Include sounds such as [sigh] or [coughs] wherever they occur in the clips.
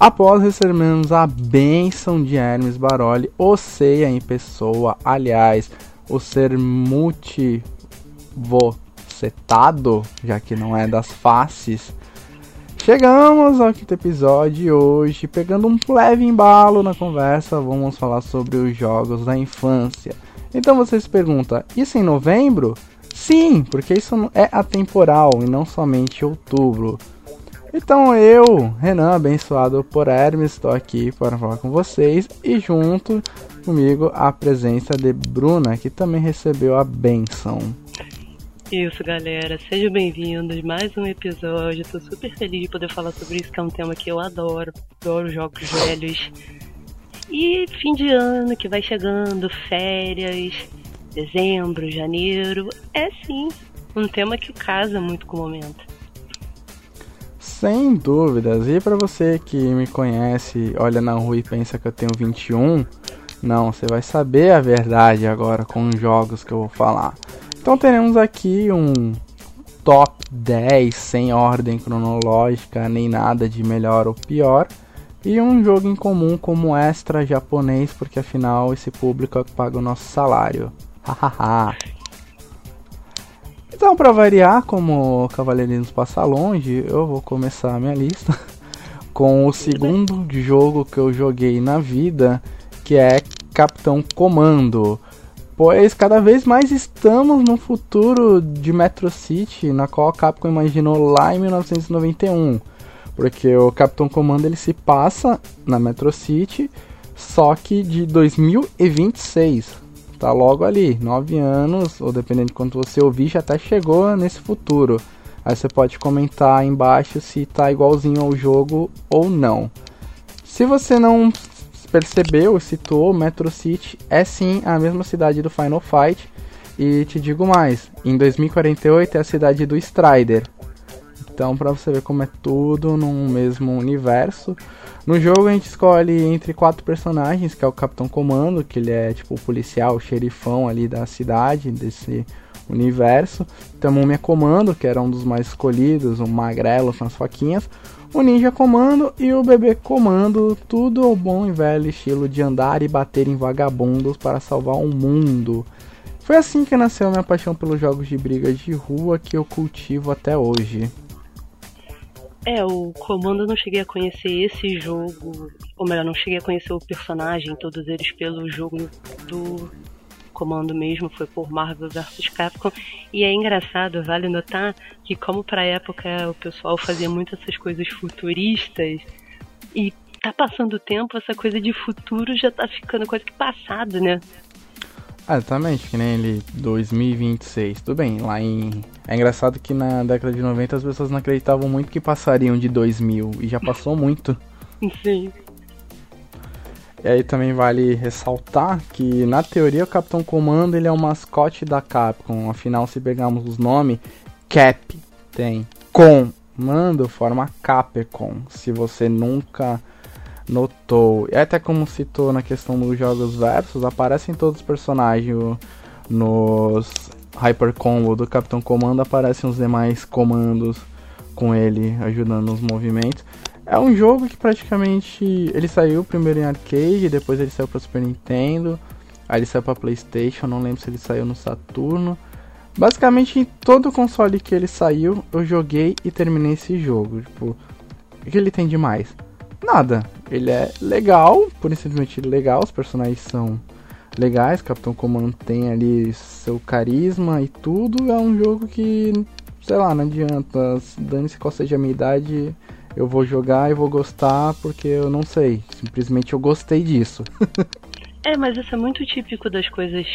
Após recebermos a bênção de Hermes Baroli, o Ceia em pessoa, aliás, o ser multivocetado, já que não é das faces, chegamos ao quinto episódio e hoje, pegando um leve embalo na conversa, vamos falar sobre os jogos da infância. Então você se pergunta, isso em novembro? Sim, porque isso é atemporal e não somente outubro. Então eu, Renan, abençoado por Hermes, estou aqui para falar com vocês e junto comigo a presença de Bruna, que também recebeu a benção. Isso, galera. Sejam bem-vindos. Mais um episódio. Estou super feliz de poder falar sobre isso, que é um tema que eu adoro. Adoro jogos velhos. E fim de ano que vai chegando, férias, dezembro, janeiro. É sim um tema que casa muito com o momento. Sem dúvidas. E para você que me conhece, olha na rua e pensa que eu tenho 21, não, você vai saber a verdade agora com os jogos que eu vou falar. Então teremos aqui um top 10 sem ordem cronológica, nem nada de melhor ou pior. E um jogo em comum como extra japonês, porque afinal esse público é que paga o nosso salário. Hahaha. Então, para variar, como Cavaleirinhos passa longe, eu vou começar a minha lista [laughs] com o segundo jogo que eu joguei na vida, que é Capitão Comando. Pois cada vez mais estamos no futuro de Metro City, na qual a Capcom imaginou lá em 1991. Porque o Capitão Comando ele se passa na Metro City, só que de 2026 tá logo ali, 9 anos, ou dependendo de quanto você ouvir, já até chegou nesse futuro. Aí você pode comentar aí embaixo se tá igualzinho ao jogo ou não. Se você não percebeu, citou, Metro City é sim a mesma cidade do Final Fight. E te digo mais, em 2048 é a cidade do Strider. Então, para você ver como é tudo num mesmo universo. No jogo a gente escolhe entre quatro personagens, que é o Capitão Comando, que ele é tipo o policial, o xerifão ali da cidade, desse universo. Temos o Múmia Comando, que era um dos mais escolhidos, um magrelo com as faquinhas. O Ninja Comando e o Bebê Comando, tudo o bom e velho estilo de andar e bater em vagabundos para salvar o mundo. Foi assim que nasceu minha paixão pelos jogos de briga de rua que eu cultivo até hoje. É, o Comando eu não cheguei a conhecer esse jogo, ou melhor, não cheguei a conhecer o personagem, todos eles pelo jogo do Comando mesmo, foi por Marvel vs Capcom. E é engraçado, vale notar que como pra época o pessoal fazia muito essas coisas futuristas, e tá passando o tempo, essa coisa de futuro já tá ficando quase que passado, né? Ah, exatamente, que nem ele 2026. Tudo bem, lá em. É engraçado que na década de 90 as pessoas não acreditavam muito que passariam de 2000 e já passou muito. [laughs] Sim. E aí também vale ressaltar que na teoria o Capitão Comando ele é o mascote da Capcom. Afinal, se pegarmos os nomes, Cap tem Comando forma Capcom. Se você nunca notou, e até como citou na questão dos jogos versus, aparecem todos os personagens nos Hyper Combo do Capitão Comando, aparecem os demais comandos com ele ajudando nos movimentos. É um jogo que praticamente ele saiu primeiro em arcade, depois ele saiu para Super Nintendo, aí ele saiu para PlayStation, não lembro se ele saiu no Saturno. Basicamente em todo console que ele saiu, eu joguei e terminei esse jogo. Tipo, o que ele tem de mais? Nada. Ele é legal, por simplesmente legal, os personagens são legais, Capitão Comando tem ali seu carisma e tudo. É um jogo que, sei lá, não adianta. Dane-se qual seja a minha idade, eu vou jogar e vou gostar porque eu não sei. Simplesmente eu gostei disso. [laughs] é, mas isso é muito típico das coisas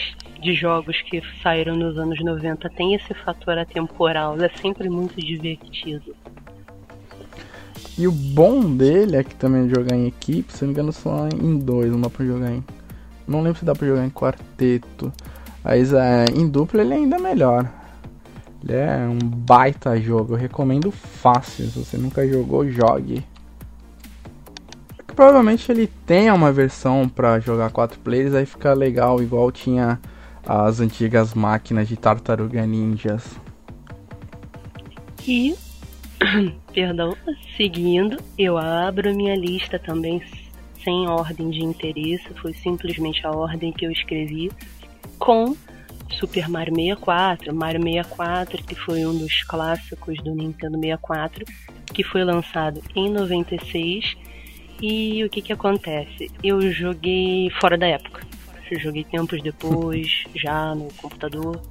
de jogos que saíram nos anos 90. Tem esse fator atemporal, é sempre muito divertido. E o bom dele é que também jogar em equipe, se não me engano, só em dois, não dá pra jogar em. Não lembro se dá pra jogar em quarteto. Mas é, em dupla ele é ainda melhor. Ele é um baita jogo, eu recomendo fácil. Se você nunca jogou, jogue. Provavelmente ele tenha uma versão para jogar quatro players, aí fica legal, igual tinha as antigas máquinas de tartaruga ninjas. E, [coughs] perdão, seguindo, eu abro minha lista também sem ordem de interesse, foi simplesmente a ordem que eu escrevi, com Super Mario 64, Mario 64, que foi um dos clássicos do Nintendo 64, que foi lançado em 96. E o que que acontece? Eu joguei fora da época. Eu joguei tempos depois, [laughs] já no computador.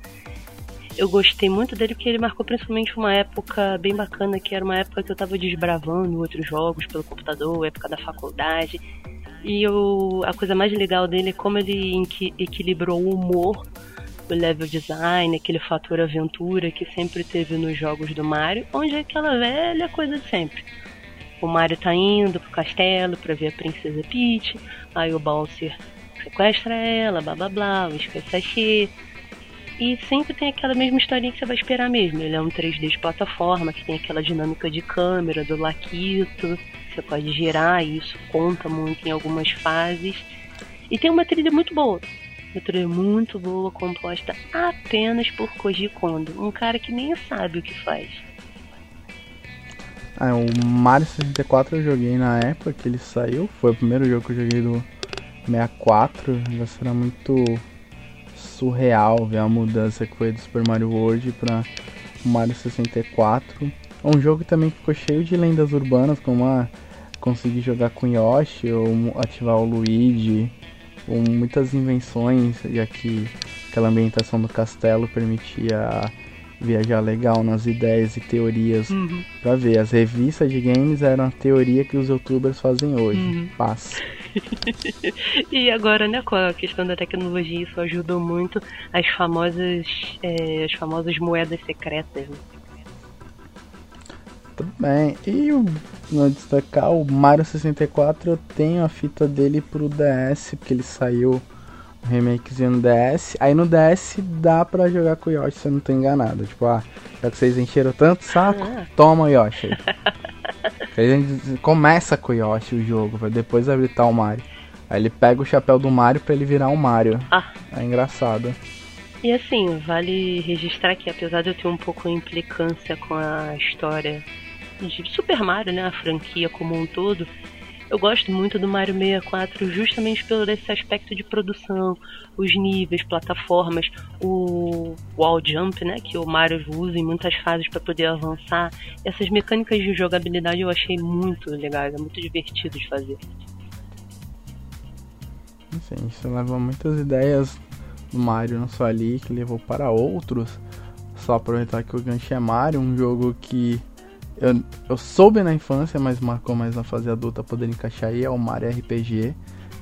Eu gostei muito dele porque ele marcou principalmente uma época bem bacana, que era uma época que eu tava desbravando outros jogos pelo computador, época da faculdade. E eu, a coisa mais legal dele é como ele equilibrou o humor, o level design, aquele fator aventura que sempre teve nos jogos do Mario, onde é aquela velha coisa de sempre. O Mario tá indo pro castelo pra ver a Princesa Peach, aí o Bowser sequestra ela, blá blá blá, o sachê. E sempre tem aquela mesma historinha que você vai esperar mesmo. Ele é um 3D de plataforma, que tem aquela dinâmica de câmera, do laquito, você pode girar, e isso conta muito em algumas fases. E tem uma trilha muito boa. Uma trilha muito boa, composta apenas por Koji Kondo, um cara que nem sabe o que faz. Ah, o Mario 64 eu joguei na época que ele saiu, foi o primeiro jogo que eu joguei do 64, já será muito surreal ver a mudança que foi do Super Mario World para Mario 64. É um jogo também que ficou cheio de lendas urbanas, como a conseguir jogar com Yoshi ou ativar o Luigi, ou muitas invenções, já que aquela ambientação do castelo permitia viajar legal nas ideias e teorias uhum. pra ver. As revistas de games eram a teoria que os youtubers fazem hoje. Uhum. Paz. [laughs] e agora, né, com a questão da tecnologia, isso ajudou muito as famosas, é, as famosas moedas secretas. Né? Tudo bem. E o, no destacar, o Mario 64 eu tenho a fita dele pro DS, porque ele saiu um remakezinho no DS. Aí no DS dá pra jogar com o Yoshi, se eu não tô enganado. Tipo, ah, já que vocês encheram tanto saco, ah. toma o Yoshi [laughs] aí. a gente começa com o Yoshi o jogo, pra depois habilitar o Mario. Aí ele pega o chapéu do Mario pra ele virar um Mario. Ah. É engraçado. E assim, vale registrar que apesar de eu ter um pouco de implicância com a história de Super Mario, né, a franquia como um todo, eu gosto muito do Mario 64 justamente pelo esse aspecto de produção, os níveis, plataformas, o wall jump, né, que o Mario usa em muitas fases para poder avançar. Essas mecânicas de jogabilidade eu achei muito legais, é muito divertido de fazer. Sim, isso leva muitas ideias do Mario não só ali, que levou para outros. Só aproveitar que o gancho é Mario, um jogo que eu, eu soube na infância, mas marcou mais na fase adulta poder encaixar aí é o Mario RPG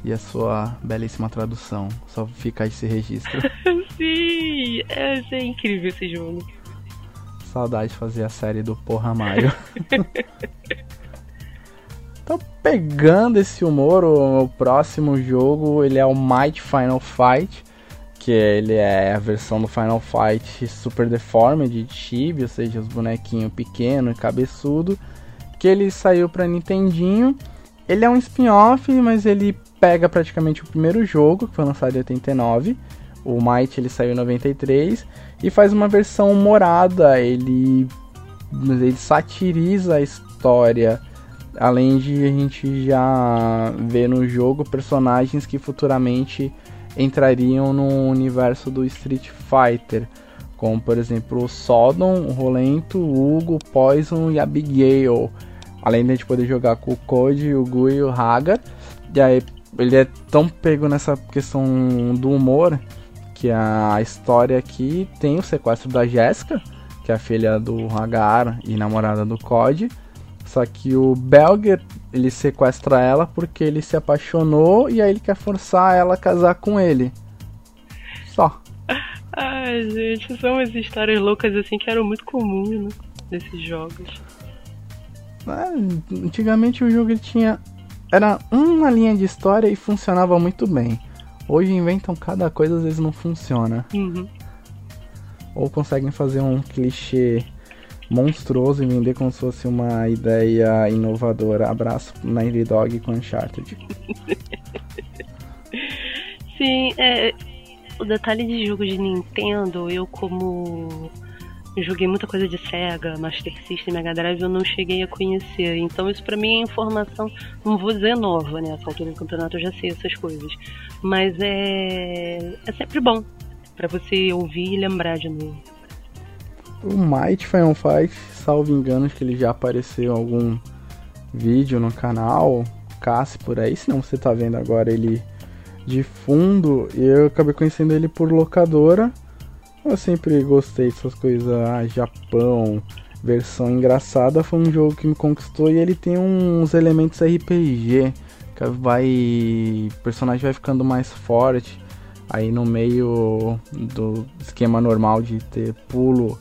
e a sua belíssima tradução. Só fica esse registro. [laughs] Sim, é, é incrível esse jogo. Saudade de fazer a série do Porra Mario. [laughs] então, pegando esse humor, o, o próximo jogo ele é o Might Final Fight que ele é a versão do Final Fight Super Deformed de Chibi, ou seja, os bonequinhos pequeno e cabeçudo, que ele saiu para Nintendinho. Ele é um spin-off, mas ele pega praticamente o primeiro jogo, que foi lançado em 89. O Might ele saiu em 93 e faz uma versão humorada, ele ele satiriza a história, além de a gente já ver no jogo personagens que futuramente entrariam no universo do Street Fighter, como por exemplo o Sodom, o Rolento, o Hugo, o Poison e a Abigail. Além de a gente poder jogar com o Code, o Gui e o Haga. E aí ele é tão pego nessa questão do humor que a história aqui tem o sequestro da Jéssica, que é a filha do Hagar e namorada do Code. Só que o Belger ele sequestra ela porque ele se apaixonou e aí ele quer forçar ela a casar com ele. Só. Ai, gente, são umas histórias loucas assim que eram muito comuns, né? Nesses jogos. É, antigamente o jogo tinha. Era uma linha de história e funcionava muito bem. Hoje inventam cada coisa, às vezes não funciona. Uhum. Ou conseguem fazer um clichê monstruoso e vender como se fosse uma ideia inovadora. Abraço Naughty Dog com Uncharted. Sim, é, o detalhe de jogo de Nintendo, eu como joguei muita coisa de Sega, Master System, Mega Drive, eu não cheguei a conhecer. Então isso para mim é informação, não vou dizer nova, né? Essa altura do campeonato eu já sei essas coisas. Mas é, é sempre bom para você ouvir e lembrar de novo. O Might Final Fight, salvo engano, que ele já apareceu em algum vídeo no canal, Cassi por aí, se não você tá vendo agora ele de fundo, e eu acabei conhecendo ele por locadora. Eu sempre gostei dessas coisas, ah, Japão, versão engraçada, foi um jogo que me conquistou e ele tem uns elementos RPG, que vai o personagem vai ficando mais forte. Aí no meio do esquema normal de ter pulo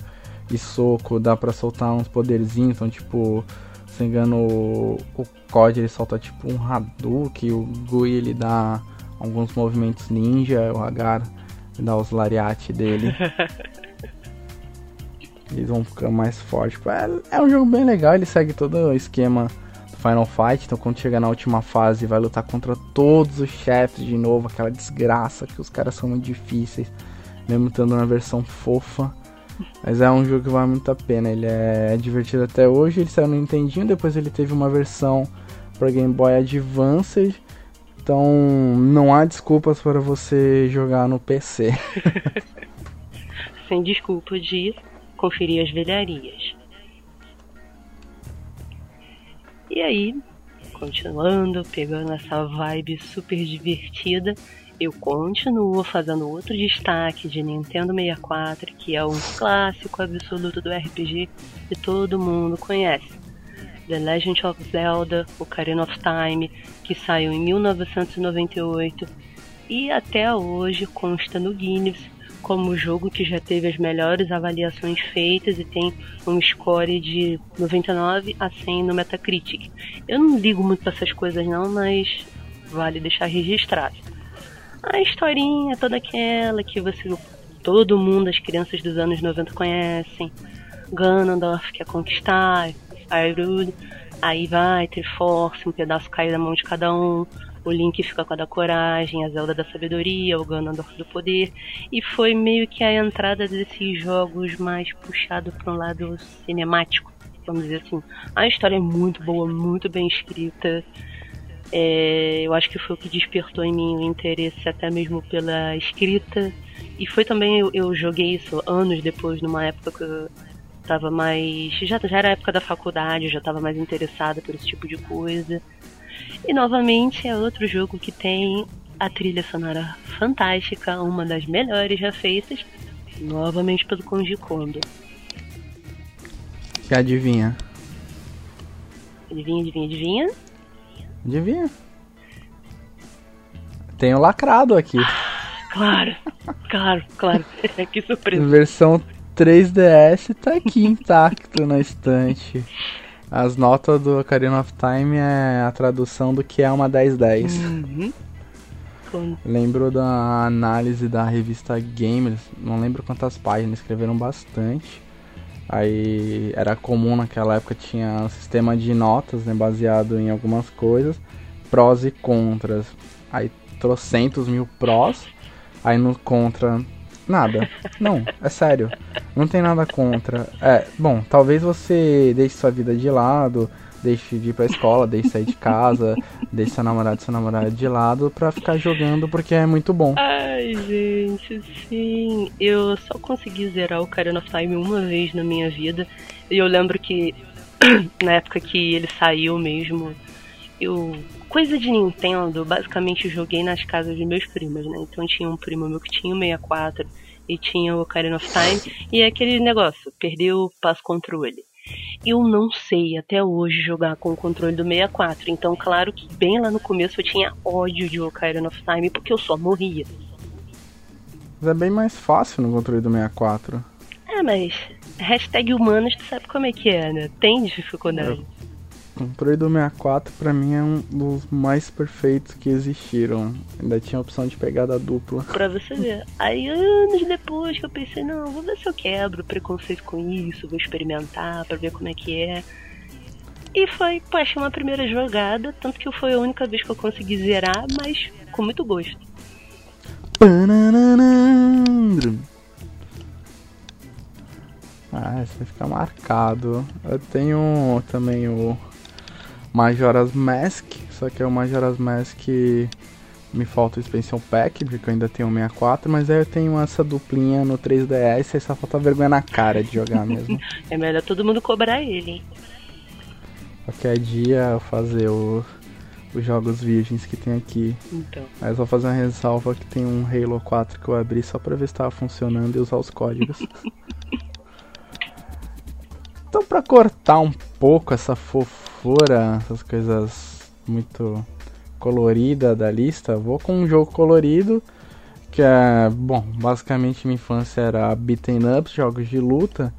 e soco, dá pra soltar uns poderzinhos, então tipo, se não engano, o, o COD ele solta tipo um Hadouken, o Gui ele dá alguns movimentos ninja, o Agar dá os lariate dele. [laughs] Eles vão ficar mais fortes. É, é um jogo bem legal, ele segue todo o esquema do Final Fight. Então quando chega na última fase vai lutar contra todos os chefes de novo, aquela desgraça que os caras são muito difíceis. Mesmo estando na versão fofa. Mas é um jogo que vale muito a pena. Ele é divertido até hoje. Ele saiu no Nintendinho, depois ele teve uma versão para Game Boy Advance. Então não há desculpas para você jogar no PC. [laughs] Sem desculpa de conferir as velharias. E aí, continuando, pegando essa vibe super divertida, eu continuo fazendo outro destaque de Nintendo 64, que é um clássico absoluto do RPG que todo mundo conhece. The Legend of Zelda, Ocarina of Time, que saiu em 1998 e até hoje consta no Guinness como o jogo que já teve as melhores avaliações feitas e tem um score de 99 a 100 no Metacritic. Eu não ligo muito para essas coisas não, mas vale deixar registrado. A historinha é toda aquela que você todo mundo, as crianças dos anos 90 conhecem. Ganondorf quer conquistar, Hyrule, aí vai ter força, um pedaço cai da mão de cada um, o Link fica com a da coragem, a Zelda da sabedoria, o Ganondorf do poder, e foi meio que a entrada desses jogos mais puxado para um lado cinemático, vamos dizer assim. A história é muito boa, muito bem escrita. É, eu acho que foi o que despertou em mim o interesse até mesmo pela escrita. E foi também, eu, eu joguei isso anos depois, numa época que eu tava mais. Já, já era a época da faculdade, já tava mais interessada por esse tipo de coisa. E novamente é outro jogo que tem a trilha sonora fantástica, uma das melhores já feitas, novamente pelo Konji Kondo. Que adivinha? Adivinha, adivinha, adivinha? Adivinha? Tenho lacrado aqui. [laughs] Claro, claro, claro. [laughs] que surpresa. Versão 3DS tá aqui intacto na estante. As notas do Ocarina of Time é a tradução do que é uma 1010. Uhum. Lembro da análise da revista Gamers, não lembro quantas páginas, escreveram bastante. Aí era comum naquela época, tinha um sistema de notas né, baseado em algumas coisas, prós e contras. Aí trocentos mil prós, aí no contra Nada. Não, é sério. Não tem nada contra. É, bom, talvez você deixe sua vida de lado, deixe de ir pra escola, deixe de sair de casa, deixe seu namorado e sua namorada de lado pra ficar jogando porque é muito bom. Ai, gente, sim. Eu só consegui zerar o Ocarina of Time uma vez na minha vida. E eu lembro que [clears throat] na época que ele saiu mesmo, eu coisa de Nintendo, basicamente joguei nas casas de meus primos, né? Então tinha um primo meu que tinha o 64 e tinha o Ocarina of Time e é aquele negócio, perdeu o passo controle. Eu não sei até hoje jogar com o controle do 64, então claro que bem lá no começo eu tinha ódio de Ocarina of Time porque eu só morria. Mas é bem mais fácil no controle do 64. É, mas hashtag humanos tu sabe como é que é, né? Tem dificuldade. O Pro do 64 pra mim é um dos mais perfeitos que existiram. Ainda tinha a opção de pegada dupla. [laughs] Pra você ver. Aí anos depois que eu pensei, não, vou ver se eu quebro preconceito com isso, vou experimentar pra ver como é que é. E foi, poxa, uma primeira jogada, tanto que foi a única vez que eu consegui zerar, mas com muito gosto. Ah, esse vai ficar marcado. Eu tenho também o Majora's Mask, só que é o Majora's Mask me falta o Expansion Pack, porque eu ainda tenho o 64, mas aí eu tenho essa duplinha no 3DS e só falta vergonha na cara de jogar [laughs] mesmo. é melhor todo mundo cobrar ele, hein? Qualquer dia eu fazer o, os jogos virgens que tem aqui. Então. Mas eu vou fazer uma ressalva que tem um Halo 4 que eu abri só pra ver se tava funcionando e usar os códigos. [laughs] então pra cortar um pouco essa fofura, essas coisas muito colorida da lista, vou com um jogo colorido que é, bom, basicamente minha infância era beaten ups, jogos de luta.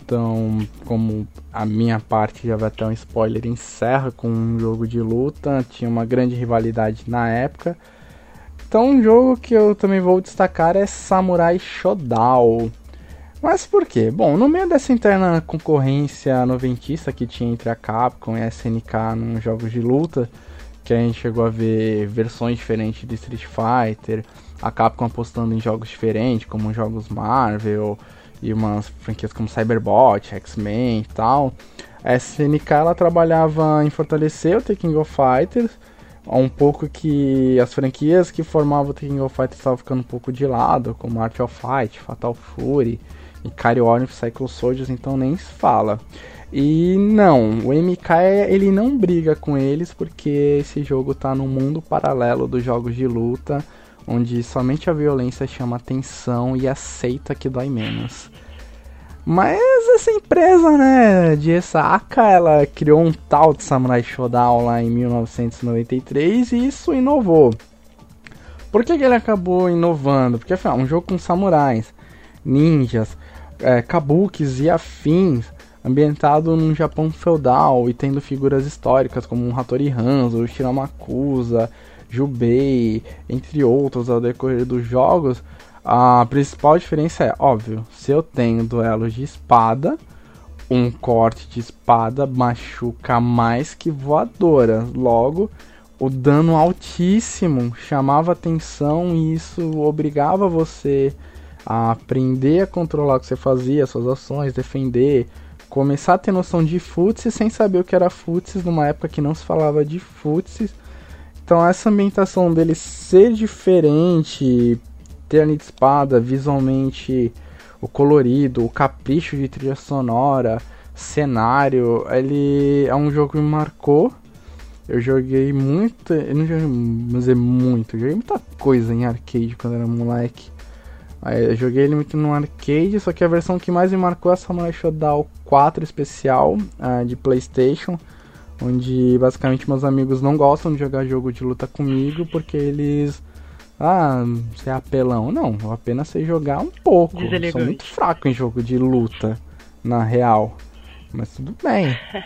Então, como a minha parte já vai ter um spoiler, encerra com um jogo de luta, tinha uma grande rivalidade na época. Então, um jogo que eu também vou destacar é Samurai Shodown. Mas por quê? Bom, no meio dessa interna concorrência noventista que tinha entre a Capcom e a SNK nos jogos de luta, que a gente chegou a ver versões diferentes de Street Fighter, a Capcom apostando em jogos diferentes, como jogos Marvel e umas franquias como Cyberbot, X-Men e tal. A SNK ela trabalhava em fortalecer o The King of Fighters, um pouco que as franquias que formavam o The King of Fighters estavam ficando um pouco de lado, como Art of Fight, Fatal Fury e Carry Cycle Soldiers, então nem se fala. E não, o MK ele não briga com eles porque esse jogo tá no mundo paralelo dos jogos de luta, onde somente a violência chama atenção e aceita que dói menos. Mas essa empresa, né, de Osaka, ela criou um tal de Samurai Shodown lá em 1993 e isso inovou. Por que, que ele acabou inovando? Porque afinal, um jogo com samurais, ninjas, é, kabukis e afins ambientado num Japão feudal e tendo figuras históricas como Hattori Hanzo, Shiramakusa, Jubei, entre outros ao decorrer dos jogos, a principal diferença é, óbvio, se eu tenho duelos de espada, um corte de espada machuca mais que voadora. Logo, o dano altíssimo chamava atenção e isso obrigava você a aprender a controlar o que você fazia, suas ações, defender, começar a ter noção de futsi sem saber o que era futsi numa época que não se falava de futsi. Então essa ambientação dele ser diferente, ter a de espada visualmente o colorido, o capricho de trilha sonora, cenário, ele é um jogo que me marcou. Eu joguei muito, eu não joguei, mas é muito, eu joguei muita coisa em arcade quando era moleque. Eu joguei ele muito no arcade, só que a versão que mais me marcou é a Samurai Shodown 4 especial uh, de PlayStation, onde basicamente meus amigos não gostam de jogar jogo de luta comigo porque eles ah, você é apelão. Não, eu apenas sei jogar um pouco. Eu sou muito fraco em jogo de luta, na real. Mas tudo bem. [laughs]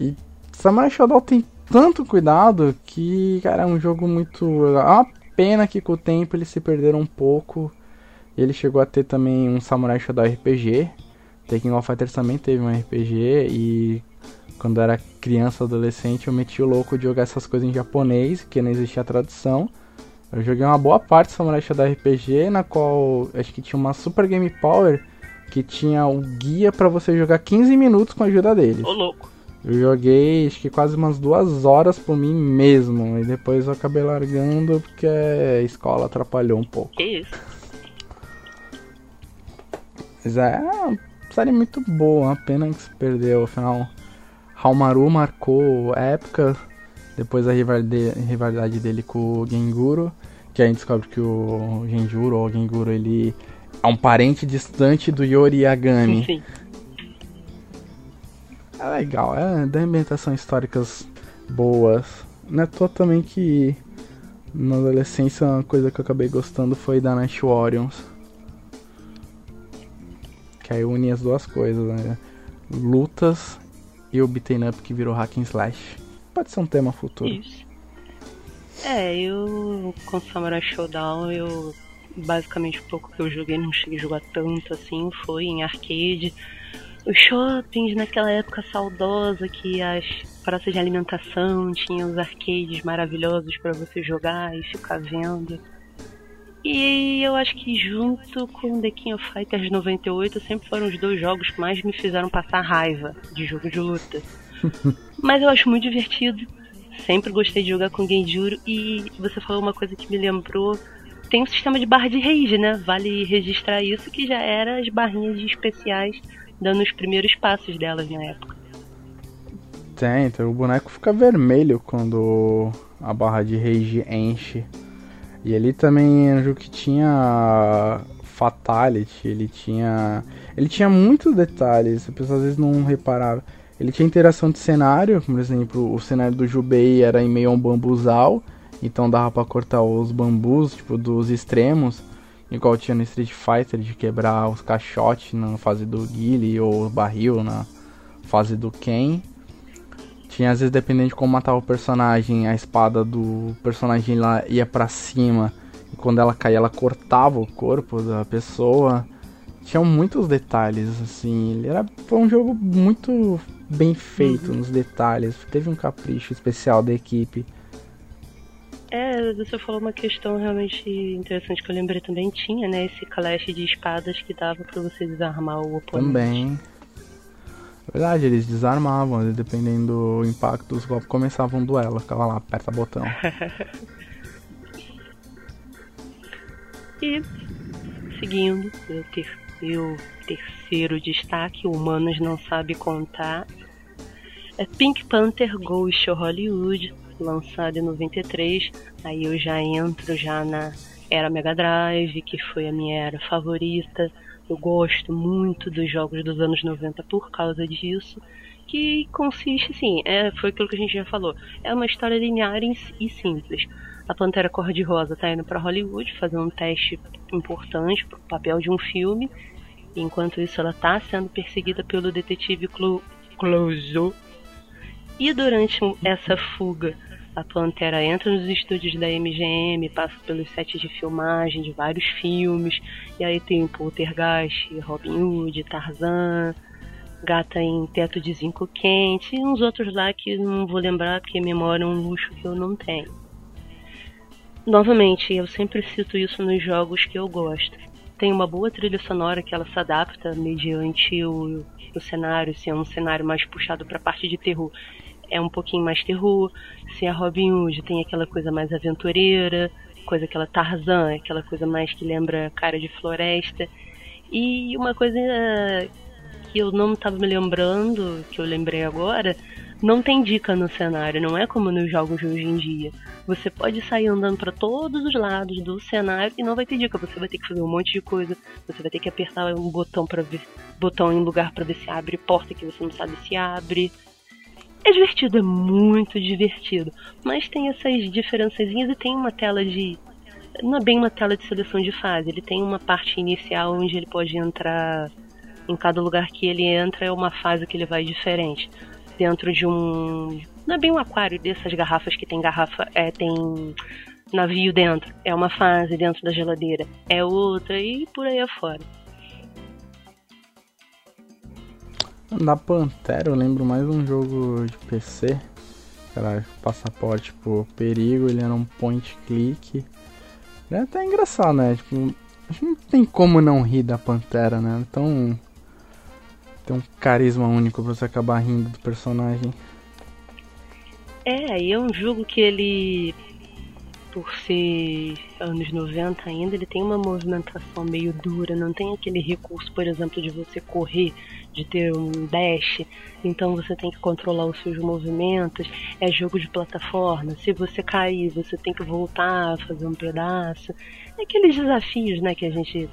E Samurai Shodown tem tanto cuidado que, cara, é um jogo muito. É uma pena que com o tempo eles se perderam um pouco ele chegou a ter também um Samurai Shodown RPG. Taking of Fighters também teve um RPG e quando era criança, adolescente, eu meti o louco de jogar essas coisas em japonês, que não existia tradução. Eu joguei uma boa parte do Samurai Shodown RPG, na qual acho que tinha uma Super Game Power que tinha o guia para você jogar 15 minutos com a ajuda deles. Ô louco. Eu joguei acho que quase umas duas horas por mim mesmo. E depois eu acabei largando porque a escola atrapalhou um pouco. Que isso? É uma série muito boa, uma pena que se perdeu. Afinal, Halmaru marcou época depois da rivalidade dele com o Genguro, que a gente descobre que o Genjuro ou o Genguro ele é um parente distante do Yori Yagami. Sim. É legal, é da ambientação históricas boas. Não é totalmente que na adolescência uma coisa que eu acabei gostando foi da Night Warriors. Aí une as duas coisas, né? Lutas e o beaten up que virou hack and slash. Pode ser um tema futuro. Isso. É, eu com Samurai Showdown, eu basicamente o pouco que eu joguei, não cheguei a jogar tanto assim, foi em arcade. Os shoppings naquela época saudosa que as praças de alimentação tinham os arcades maravilhosos para você jogar e ficar vendo. E eu acho que junto com The King of Fighters 98 sempre foram os dois jogos que mais me fizeram passar raiva de jogo de luta. [laughs] Mas eu acho muito divertido. Sempre gostei de jogar com Genjuro e você falou uma coisa que me lembrou. Tem um sistema de barra de rage, né? Vale registrar isso que já era as barrinhas especiais dando os primeiros passos delas na época. Tem, então o boneco fica vermelho quando a barra de rage enche. E ele também era um jogo que tinha fatality, ele tinha ele tinha muitos detalhes, a pessoa às vezes não reparava. Ele tinha interação de cenário, por exemplo, o cenário do Jubei era em meio a um bambuzal, então dava para cortar os bambus, tipo, dos extremos, igual tinha no Street Fighter de quebrar os caixotes na fase do Guile ou barril na fase do Ken. Tinha às vezes dependendo de como matava o personagem, a espada do personagem lá ia para cima e quando ela caía ela cortava o corpo da pessoa. Tinha muitos detalhes assim, ele era foi um jogo muito bem feito uhum. nos detalhes, teve um capricho especial da equipe. É, você falou uma questão realmente interessante que eu lembrei também. Tinha, né, esse clash de espadas que dava para você desarmar o oponente. Também. Verdade, eles desarmavam, dependendo do impacto dos golpes, começava um duelo, ficava lá, aperta botão. [laughs] e, seguindo, o, ter, o terceiro destaque, Humanos Não Sabe Contar, é Pink Panther Ghost Hollywood, lançado em 93. Aí eu já entro já na era Mega Drive, que foi a minha era favorita eu gosto muito dos jogos dos anos 90 por causa disso. Que consiste, assim, é, foi aquilo que a gente já falou. É uma história linear e simples. A Pantera Cor-de-Rosa tá indo para Hollywood fazer um teste importante pro papel de um filme. Enquanto isso, ela tá sendo perseguida pelo detetive Clo Clouseau. E durante essa fuga, a Pantera entra nos estúdios da MGM, passa pelos sets de filmagem de vários filmes, e aí tem Poltergeist, Robin Hood, Tarzan, Gata em Teto de Zinco Quente, e uns outros lá que não vou lembrar porque memória é um luxo que eu não tenho. Novamente, eu sempre cito isso nos jogos que eu gosto. Tem uma boa trilha sonora que ela se adapta mediante o, o cenário, se é um cenário mais puxado para a parte de terror é um pouquinho mais terror. Se a Robin Hood tem aquela coisa mais aventureira, coisa aquela Tarzan, aquela coisa mais que lembra cara de floresta. E uma coisa que eu não estava me lembrando, que eu lembrei agora, não tem dica no cenário, não é como nos jogos de hoje em dia. Você pode sair andando para todos os lados do cenário e não vai ter dica. Você vai ter que fazer um monte de coisa. Você vai ter que apertar um botão para ver botão em lugar para ver se abre porta que você não sabe se abre. É divertido, é muito divertido. Mas tem essas diferençazinhas e tem uma tela de. Não é bem uma tela de seleção de fase, ele tem uma parte inicial onde ele pode entrar. Em cada lugar que ele entra é uma fase que ele vai diferente. Dentro de um. Não é bem um aquário dessas garrafas que tem garrafa. É, tem navio dentro. É uma fase dentro da geladeira. É outra e por aí afora. Da Pantera eu lembro mais um jogo de PC. Era passaporte, tipo, perigo, ele era um point click. É até engraçado, né? Tipo, não tem como não rir da Pantera, né? Então. Tem um carisma único pra você acabar rindo do personagem. É, e é um jogo que ele por ser anos 90 ainda, ele tem uma movimentação meio dura, não tem aquele recurso, por exemplo, de você correr, de ter um dash, então você tem que controlar os seus movimentos, é jogo de plataforma, se você cair, você tem que voltar, fazer um pedaço. É aqueles desafios, né, que a gente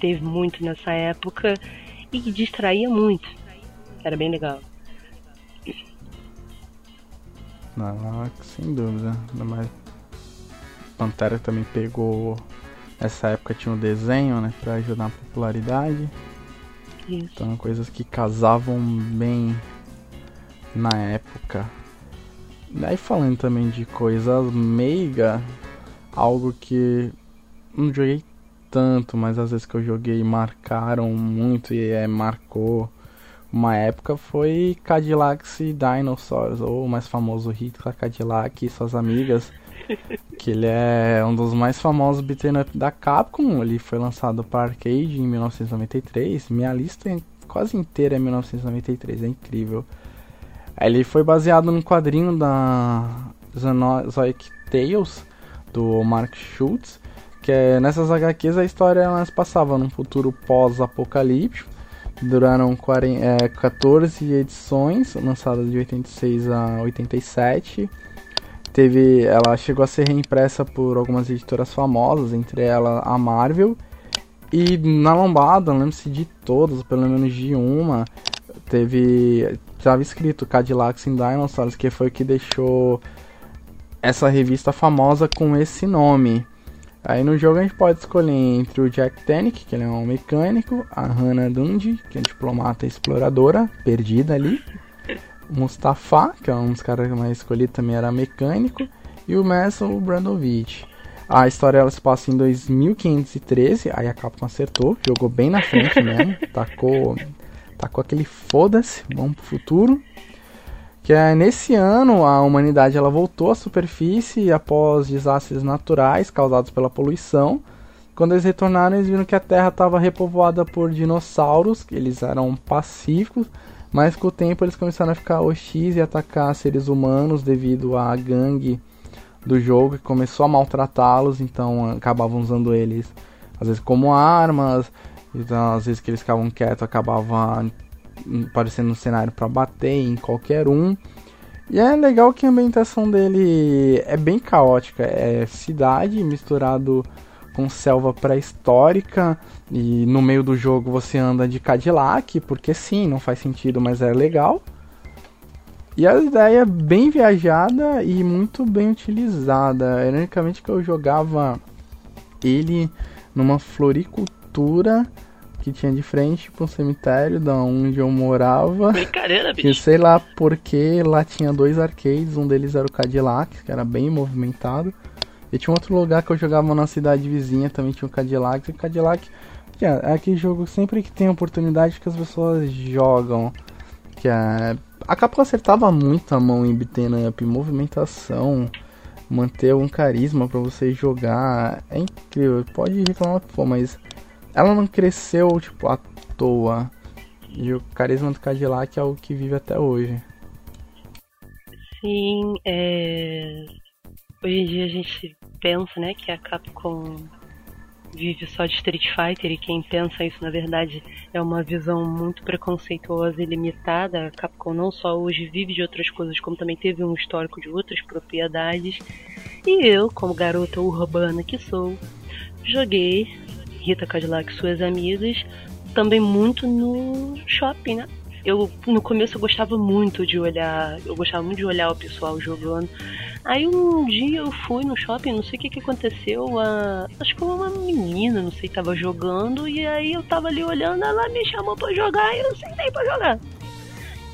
teve muito nessa época e que distraía muito. Era bem legal. Não, sem dúvida. Mais Pantera também pegou. Nessa época tinha um desenho, né? Pra ajudar na popularidade. Isso. Então coisas que casavam bem na época. Daí falando também de coisas meiga, algo que não joguei tanto, mas às vezes que eu joguei marcaram muito e é, marcou uma época foi Cadillacs e Dinosaurs, ou mais famoso hit Cadillac e suas amigas que ele é um dos mais famosos beat'em up da Capcom. Ele foi lançado para arcade em 1993. Minha lista é quase inteira é 1993, é incrível. Ele foi baseado no quadrinho da Zoic Tales do Mark Schultz, que é, nessas HQs a história elas passava num futuro pós-apocalíptico. Duraram 40, é, 14 edições, lançadas de 86 a 87. Teve, ela chegou a ser reimpressa por algumas editoras famosas, entre elas a Marvel. E na lombada, não lembro se de todas, pelo menos de uma, teve. Estava escrito Cadillacs in Dinosaurs, que foi o que deixou essa revista famosa com esse nome. Aí no jogo a gente pode escolher entre o Jack Tenick, que ele é um mecânico, a Hannah Dundee, que é diplomata exploradora, perdida ali, Mustafa, que é um dos caras mais escolhidos também era mecânico, e o Messon Brandovich. A história ela se passa em 2513, aí a Capcom acertou, jogou bem na frente [laughs] mesmo, tacou, tacou aquele foda-se, vamos pro futuro. Que é nesse ano a humanidade ela voltou à superfície após desastres naturais causados pela poluição. Quando eles retornaram, eles viram que a Terra estava repovoada por dinossauros, eles eram pacíficos, mas com o tempo eles começaram a ficar hostis e atacar seres humanos devido à gangue do jogo que começou a maltratá-los, então acabavam usando eles às vezes como armas, então às vezes que eles ficavam quietos acabava aparecendo no cenário para bater em qualquer um. E é legal que a ambientação dele é bem caótica, é cidade misturado com selva pré-histórica e no meio do jogo você anda de Cadillac, porque sim, não faz sentido, mas é legal. E a ideia é bem viajada e muito bem utilizada. Ironicamente que eu jogava ele numa floricultura que tinha de frente para um cemitério da onde eu morava. Brincadeira, bicho. Que sei lá porque lá tinha dois arcades, um deles era o Cadillac, que era bem movimentado. E tinha outro lugar que eu jogava na cidade vizinha, também tinha o Cadillac. E o Cadillac é aquele jogo sempre que tem oportunidade que as pessoas jogam. Que é, a capa acertava muito a mão em beat'em up, movimentação, manter um carisma para você jogar. É incrível, pode reclamar que for, mas ela não cresceu, tipo, à toa. E o carisma do Cadillac é o que vive até hoje. Sim, é... hoje em dia a gente pensa, né, que a Capcom vive só de Street Fighter e quem pensa isso na verdade é uma visão muito preconceituosa e limitada. A Capcom não só hoje vive de outras coisas, como também teve um histórico de outras propriedades. E eu, como garota urbana que sou, joguei Rita Cadillac e suas amigas, também muito no shopping, né? Eu no começo eu gostava muito de olhar, eu gostava muito de olhar o pessoal jogando. Aí um dia eu fui no shopping, não sei o que, que aconteceu, a, acho que uma menina, não sei, tava jogando, e aí eu tava ali olhando, ela me chamou pra jogar e eu sentei pra jogar.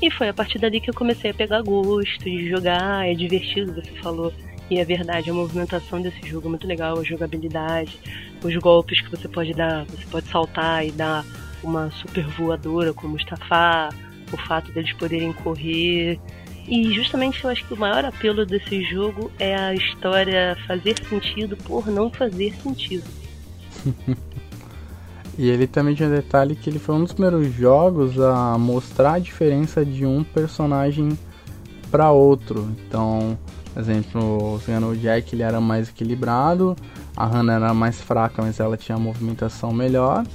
E foi a partir dali que eu comecei a pegar gosto de jogar, é divertido, você falou. E é verdade, a movimentação desse jogo é muito legal, a jogabilidade, os golpes que você pode dar, você pode saltar e dar uma super voadora como o Mustafa, o fato deles poderem correr. E justamente eu acho que o maior apelo desse jogo é a história fazer sentido por não fazer sentido. [laughs] e ele também tinha um detalhe que ele foi um dos primeiros jogos a mostrar a diferença de um personagem para outro. Então, por exemplo, o Jack ele era mais equilibrado, a Hannah era mais fraca, mas ela tinha movimentação melhor.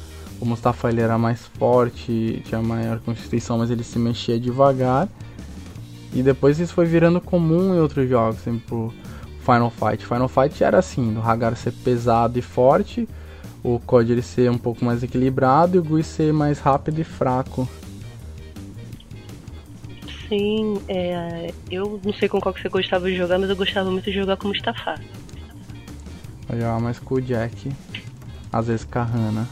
O Mustafa ele era mais forte, tinha maior constituição, mas ele se mexia devagar. E depois isso foi virando comum em outros jogos, tipo Final Fight. Final Fight era assim, o Hagar ser pesado e forte, o Code ele ser um pouco mais equilibrado e o Gui ser mais rápido e fraco. Sim, é, eu não sei com qual que você gostava de jogar, mas eu gostava muito de jogar com Mustafa. Eu jogava mais com o Jack, às vezes com a Hannah.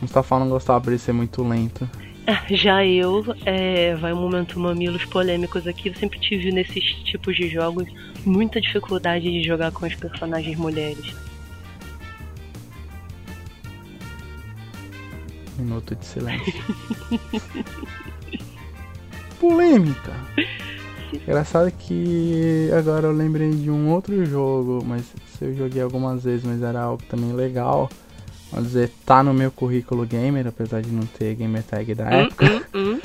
Mustafa não gostava de ser muito lento. [laughs] Já eu, é, vai um momento mamilos polêmicos aqui, eu sempre tive nesses tipos de jogos muita dificuldade de jogar com as personagens mulheres. Minuto de silêncio. [laughs] polêmica. Engraçado que agora eu lembrei de um outro jogo, mas eu joguei algumas vezes, mas era algo também legal. Vamos dizer, tá no meu currículo gamer, apesar de não ter gamer tag da hum, época. Hum, hum.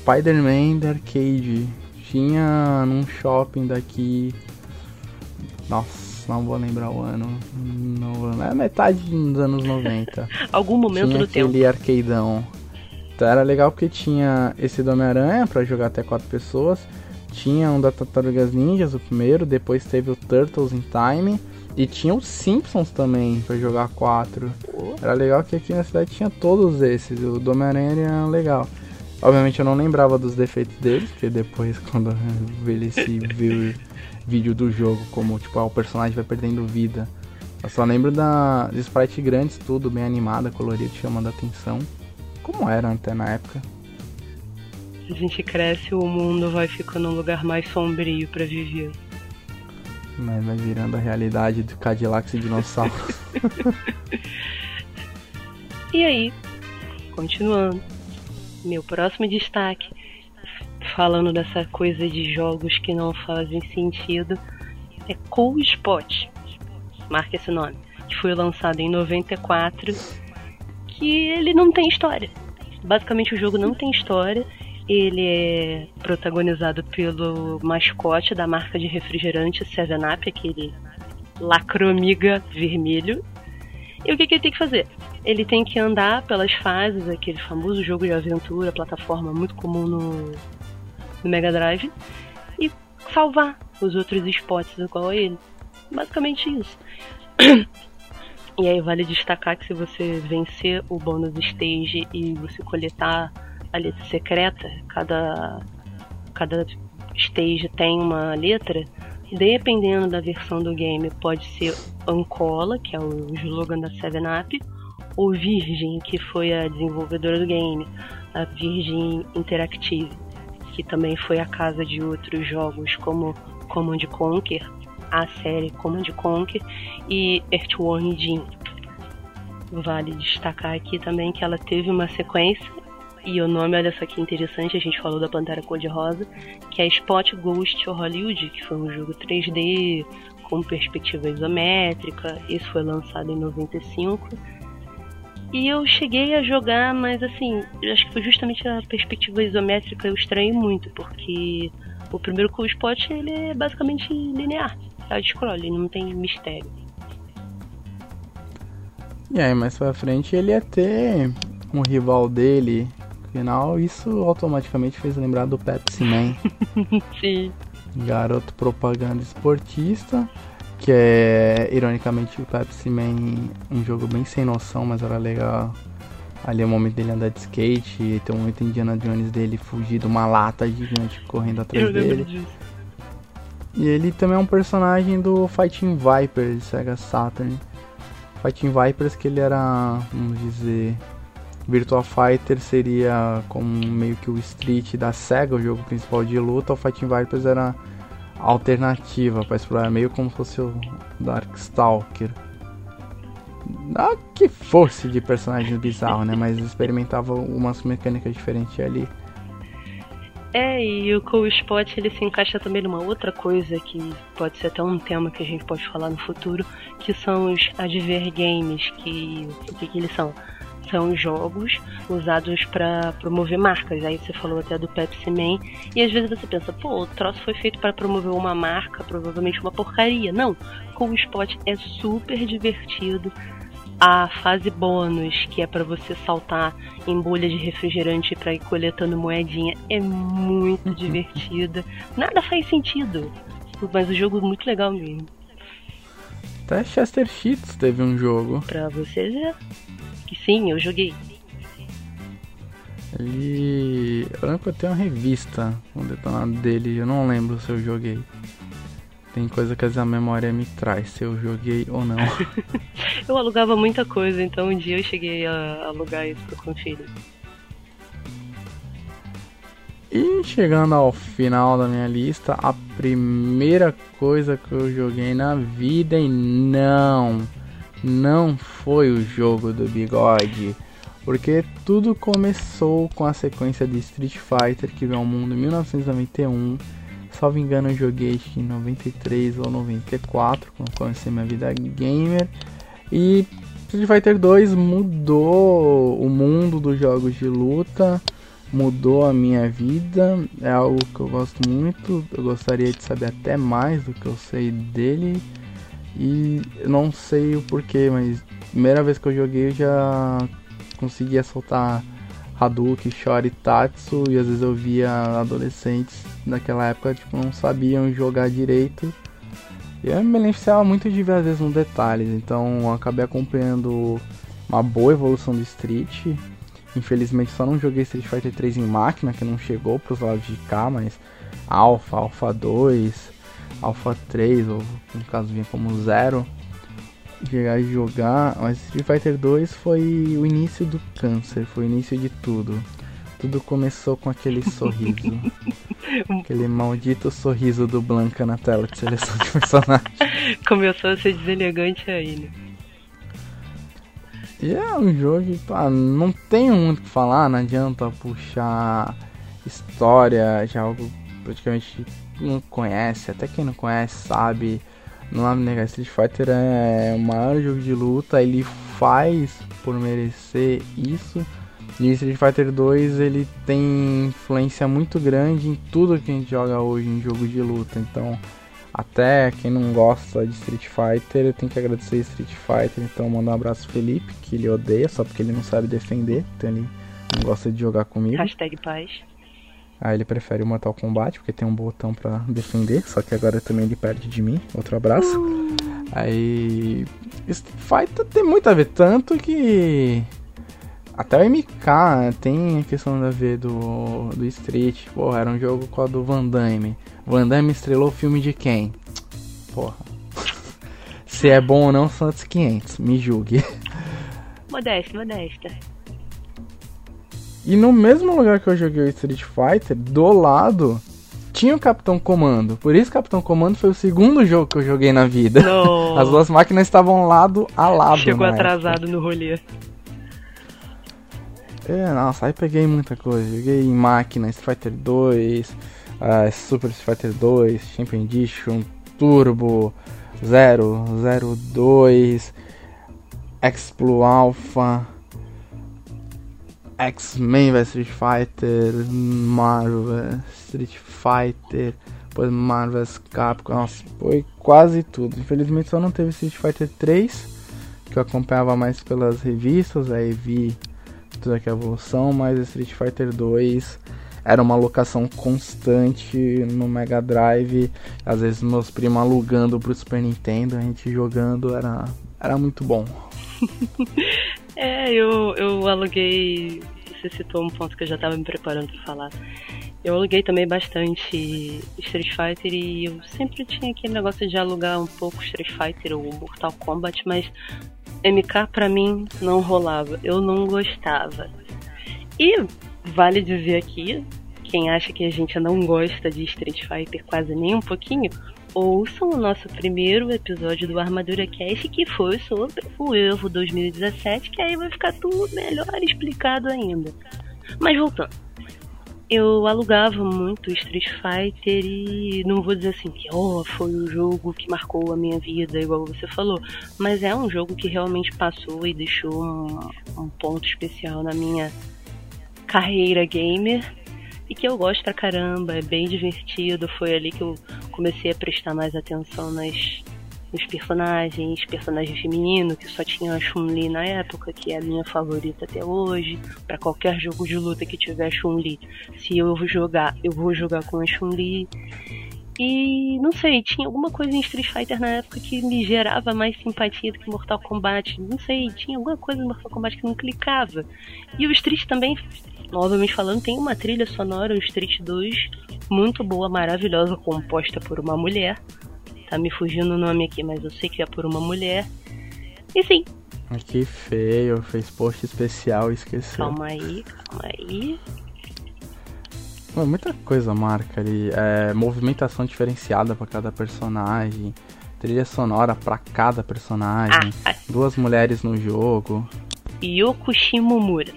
Spider-Man da arcade. Tinha num shopping daqui. Nossa, não vou lembrar o ano. Não, é metade dos anos 90. [laughs] Algum momento tinha do aquele tempo. arcadeão. Então era legal porque tinha esse do Homem-Aranha pra jogar até quatro pessoas. Tinha um da Tartarugas Ninjas, o primeiro. Depois teve o Turtles in Time. E tinha os Simpsons também pra jogar quatro. Era legal que aqui na cidade tinha todos esses. O do Homem-Aranha era legal. Obviamente eu não lembrava dos defeitos deles, porque depois [laughs] quando eu envelheci vi vídeo do jogo, como tipo, ah, o personagem vai perdendo vida. Eu só lembro da, de sprite grandes, tudo bem animada, colorido, chamando a atenção. Como era até na época. A gente cresce, o mundo vai ficando um lugar mais sombrio para viver. Mas vai virando a realidade do Cadillacs e dinossauros. [laughs] e aí, continuando. Meu próximo destaque, falando dessa coisa de jogos que não fazem sentido, é Cool Spot. Marca esse nome. Que foi lançado em 94. Que ele não tem história. Basicamente o jogo não tem história. Ele é protagonizado pelo mascote da marca de refrigerante 7-Up, aquele lacromiga vermelho. E o que, que ele tem que fazer? Ele tem que andar pelas fases, aquele famoso jogo de aventura, plataforma muito comum no, no Mega Drive, e salvar os outros spots igual a ele. Basicamente isso. [coughs] E aí vale destacar que se você vencer o bônus stage e você coletar a letra secreta, cada, cada stage tem uma letra, dependendo da versão do game, pode ser Ancola, que é o slogan da 7-Up, ou Virgin, que foi a desenvolvedora do game, a Virgin Interactive, que também foi a casa de outros jogos como Command Conquer, a série Command Conquer e Earthworm Jim. Vale destacar aqui também que ela teve uma sequência e o nome, olha só que interessante, a gente falou da Pantera Cor-de-Rosa, que é Spot Ghost Hollywood, que foi um jogo 3D com perspectiva isométrica. Esse foi lançado em 95 e eu cheguei a jogar, mas assim, acho que foi justamente a perspectiva isométrica eu estranhei muito, porque o primeiro Cool Spot ele é basicamente linear, é scroll, ele não tem mistério. E aí, mais pra frente ele ia ter um rival dele. Afinal, isso automaticamente fez lembrar do Pepsi Man. [laughs] Sim. Garoto propaganda esportista que é ironicamente o Pepsi Man, um jogo bem sem noção, mas era legal. Ali é o momento dele andar de skate, e tem um momento Indiana Jones dele fugir de uma lata gigante correndo atrás Eu dele. Disso. E ele também é um personagem do Fighting Vipers Sega Saturn. Fighting Vipers que ele era, vamos dizer, Virtua Fighter seria como meio que o Street da Sega, o jogo principal de luta. O Fighting Vipers era alternativa para explorar, meio como se fosse o Darkstalker. Não que fosse de personagem bizarro, né? Mas experimentava umas mecânicas diferentes ali. É, e o Cool Spot ele se encaixa também numa outra coisa que pode ser até um tema que a gente pode falar no futuro, que são os adver games, que o que, que eles são? São jogos usados para promover marcas. Aí você falou até do Pepsi Man. E às vezes você pensa, pô, o troço foi feito para promover uma marca, provavelmente uma porcaria. Não, com o Spot é super divertido. A fase bônus, que é para você saltar em bolha de refrigerante para ir coletando moedinha, é muito [laughs] divertida. Nada faz sentido, mas o jogo é muito legal mesmo. Até Chester Cheats teve um jogo. Pra você ver. Que sim, eu joguei. Ele. Eu lembro que eu tenho uma revista com o detonado dele, eu não lembro se eu joguei. Tem coisa que a memória me traz, se eu joguei ou não. [laughs] eu alugava muita coisa, então um dia eu cheguei a alugar isso pra conferir. E chegando ao final da minha lista, a primeira coisa que eu joguei na vida e não não foi o jogo do bigode. Porque tudo começou com a sequência de Street Fighter que veio ao mundo em 1991. Salvo engano, eu joguei em 93 ou 94, quando comecei minha vida gamer. E Street Fighter 2 mudou o mundo dos jogos de luta, mudou a minha vida. É algo que eu gosto muito. Eu gostaria de saber até mais do que eu sei dele. E não sei o porquê, mas primeira vez que eu joguei eu já conseguia soltar Hadouken, Shori, Tatsu e às vezes eu via adolescentes naquela época tipo não sabiam jogar direito. E eu me beneficiava muito de ver às vezes nos detalhes, então acabei acompanhando uma boa evolução do Street. Infelizmente só não joguei Street Fighter 3 em máquina, que não chegou para os lados de cá, mas Alpha, Alpha 2, Alpha 3, ou no caso vinha como Zero, chegar a jogar, mas Street Fighter 2 foi o início do câncer, foi o início de tudo. Tudo começou com aquele [laughs] sorriso. aquele maldito sorriso do Blanca na tela de seleção de personagem. Começou a ser deselegante aí, né? E é um jogo que pá, não tenho muito o que falar, não adianta puxar história de algo praticamente não conhece, até quem não conhece sabe não é negar, Street Fighter é o maior jogo de luta, ele faz por merecer isso. E Street Fighter 2 ele tem influência muito grande em tudo que a gente joga hoje em jogo de luta. Então, até quem não gosta de Street Fighter, eu tenho que agradecer Street Fighter. Então, mandar um abraço Felipe, que ele odeia só porque ele não sabe defender. Então, ele não gosta de jogar comigo. Hashtag paz. Aí ele prefere o Mortal Kombat, porque tem um botão para defender, só que agora também ele perde de mim. Outro abraço. Aí. Street Fighter tem muito a ver, tanto que. Até o MK tem a questão da ver do, do Street. Porra, era um jogo com a do Van Damme. Van Damme estrelou o filme de quem? Porra. [laughs] Se é bom ou não, são outros 500. Me julgue. Modesta, modesta. E no mesmo lugar que eu joguei o Street Fighter, do lado tinha o Capitão Comando. Por isso Capitão Comando foi o segundo jogo que eu joguei na vida. Não. [laughs] As duas máquinas estavam lado a lado. Chegou atrasado época. no rolê. É, nossa, aí peguei muita coisa. Joguei em máquina, Street Fighter 2, uh, Super Street Fighter 2, Champion Edition, Turbo, 0, 0, 2, Explo Alpha, X-Men vs Street Fighter, Marvel vs Street Fighter, depois Marvel vs Capcom, nossa, foi quase tudo. Infelizmente só não teve Street Fighter 3, que eu acompanhava mais pelas revistas, aí vi toda aquela evolução, mas Street Fighter 2 era uma locação constante no Mega Drive, às vezes meus primos alugando pro Super Nintendo, a gente jogando, era, era muito bom. [laughs] É, eu, eu aluguei. Você citou um ponto que eu já estava me preparando para falar. Eu aluguei também bastante Street Fighter e eu sempre tinha aquele negócio de alugar um pouco Street Fighter ou Mortal Kombat, mas MK pra mim não rolava. Eu não gostava. E vale dizer aqui, quem acha que a gente não gosta de Street Fighter quase nem um pouquinho, ouçam o nosso primeiro episódio do Armadura Cast, que foi sobre o Evo 2017, que aí vai ficar tudo melhor explicado ainda. Mas voltando. Eu alugava muito Street Fighter e não vou dizer assim que oh, foi o jogo que marcou a minha vida, igual você falou, mas é um jogo que realmente passou e deixou um, um ponto especial na minha carreira gamer e que eu gosto pra caramba, é bem divertido. Foi ali que eu comecei a prestar mais atenção nas, nos personagens, personagem feminino, que só tinha a Chun-Li na época, que é a minha favorita até hoje. Para qualquer jogo de luta que tiver Chun-Li, se eu vou jogar, eu vou jogar com a Chun-Li. E não sei, tinha alguma coisa em Street Fighter na época que me gerava mais simpatia do que Mortal Kombat. Não sei, tinha alguma coisa no Mortal Kombat que não clicava. E o Street também novamente falando, tem uma trilha sonora, o Street 2, muito boa, maravilhosa, composta por uma mulher. Tá me fugindo o nome aqui, mas eu sei que é por uma mulher. E sim. Que feio, fez post especial e esqueceu. Calma aí, calma aí. Mano, muita coisa marca ali. É, movimentação diferenciada para cada personagem. Trilha sonora para cada personagem. Ah, ah. Duas mulheres no jogo. Yoko Shimomura.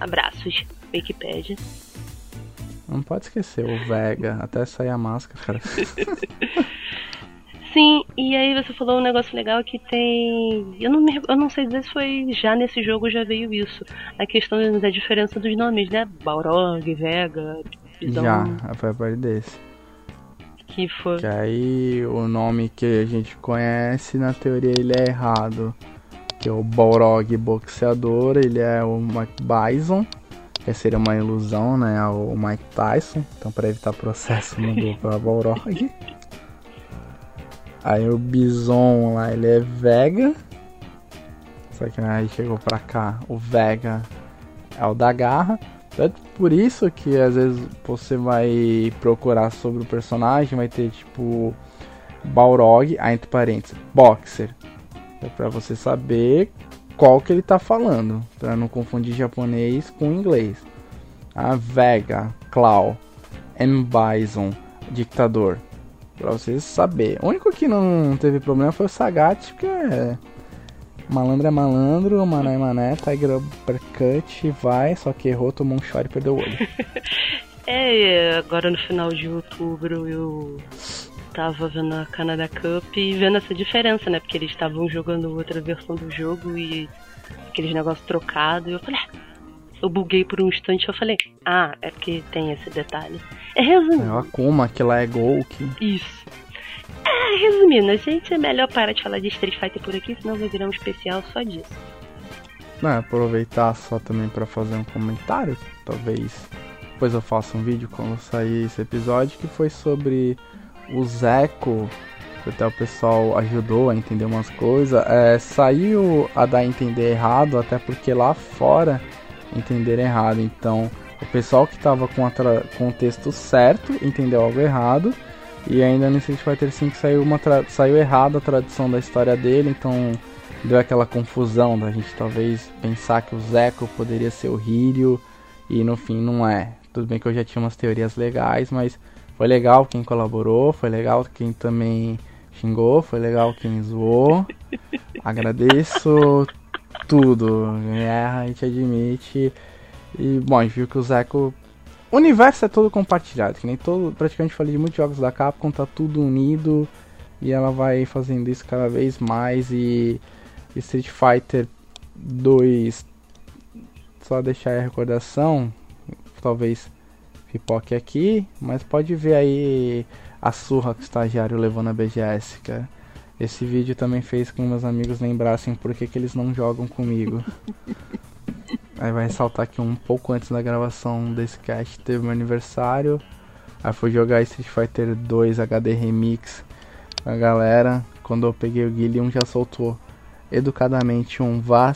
Abraços, Wikipedia. Não pode esquecer o Vega, até sair a máscara, cara. [laughs] Sim, e aí você falou um negócio legal que tem. Eu não, me... eu não sei dizer se foi já nesse jogo já veio isso. A questão da diferença dos nomes, né? Balrog, Vega, Bison. Já, foi a parte desse. Que foi. Que aí o nome que a gente conhece, na teoria ele é errado. Que é o Balrog boxeador, ele é o Mike Bison. Que seria uma ilusão, né? O Mike Tyson. Então para evitar processo [laughs] mudou pra Balrog. Aí o Bison lá, ele é Vega. Só que aí chegou pra cá, o Vega é o da garra. Tanto por isso que às vezes você vai procurar sobre o personagem, vai ter tipo Balrog, aí entre parênteses, Boxer. É pra você saber qual que ele tá falando, pra não confundir japonês com inglês. A Vega, Claw, M. Bison, Dictador. Pra vocês saberem. O único que não teve problema foi o Sagat, porque é. Malandro é malandro, mané é mané, Tiger Uppercut, vai, só que errou, tomou um shot e perdeu o olho. [laughs] é, agora no final de outubro eu tava vendo a Canada Cup e vendo essa diferença, né? Porque eles estavam jogando outra versão do jogo e aqueles negócios trocados. E eu falei, ah, eu buguei por um instante eu falei, ah, é porque tem esse detalhe. É resumindo. É o Akuma, que lá é Golk. Isso. É, resumindo, a gente é melhor parar de falar de Street Fighter por aqui, senão vai virar um especial só disso. Não, aproveitar só também para fazer um comentário, talvez depois eu faça um vídeo quando sair esse episódio, que foi sobre o Zeco, que até o pessoal ajudou a entender umas coisas. É, saiu a dar a entender errado, até porque lá fora entenderam errado. Então, o pessoal que estava com, com o texto certo entendeu algo errado. E ainda no Street Fighter V saiu, uma saiu errado a tradução da história dele, então deu aquela confusão da gente talvez pensar que o Zeco poderia ser o Hiryu e no fim não é. Tudo bem que eu já tinha umas teorias legais, mas foi legal quem colaborou, foi legal quem também xingou, foi legal quem zoou. [laughs] Agradeço tudo. Erra, a gente admite. E, bom, a gente viu que o Zeco. O universo é todo compartilhado, que nem todo. Praticamente falei de muitos jogos da Capcom, tá tudo unido. E ela vai fazendo isso cada vez mais. E Street Fighter 2. Só deixar a recordação. Talvez pipoque aqui. Mas pode ver aí a surra que o estagiário levou na BGS, cara. Esse vídeo também fez com meus amigos lembrassem por que, que eles não jogam comigo. [laughs] Aí vai ressaltar que um pouco antes da gravação desse cast teve meu aniversário. Aí fui jogar Street Fighter 2 HD Remix com a galera. Quando eu peguei o Guilherme, já soltou educadamente um vá.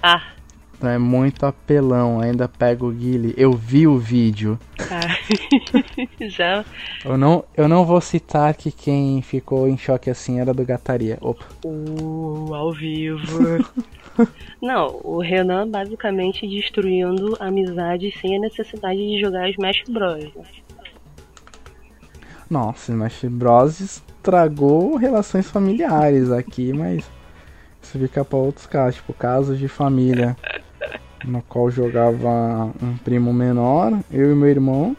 Ah. É muito apelão, ainda pega o Guile. Eu vi o vídeo. Ah. [laughs] Já. Eu não, eu não vou citar que quem ficou em choque assim era do Gataria. Opa. Uh, ao vivo. [laughs] não, o Renan basicamente destruindo amizades sem a necessidade de jogar Smash Bros. Nossa, Smash Bros estragou relações familiares aqui, mas isso fica para outros casos, tipo casos de família [laughs] no qual jogava um primo menor, eu e meu irmão.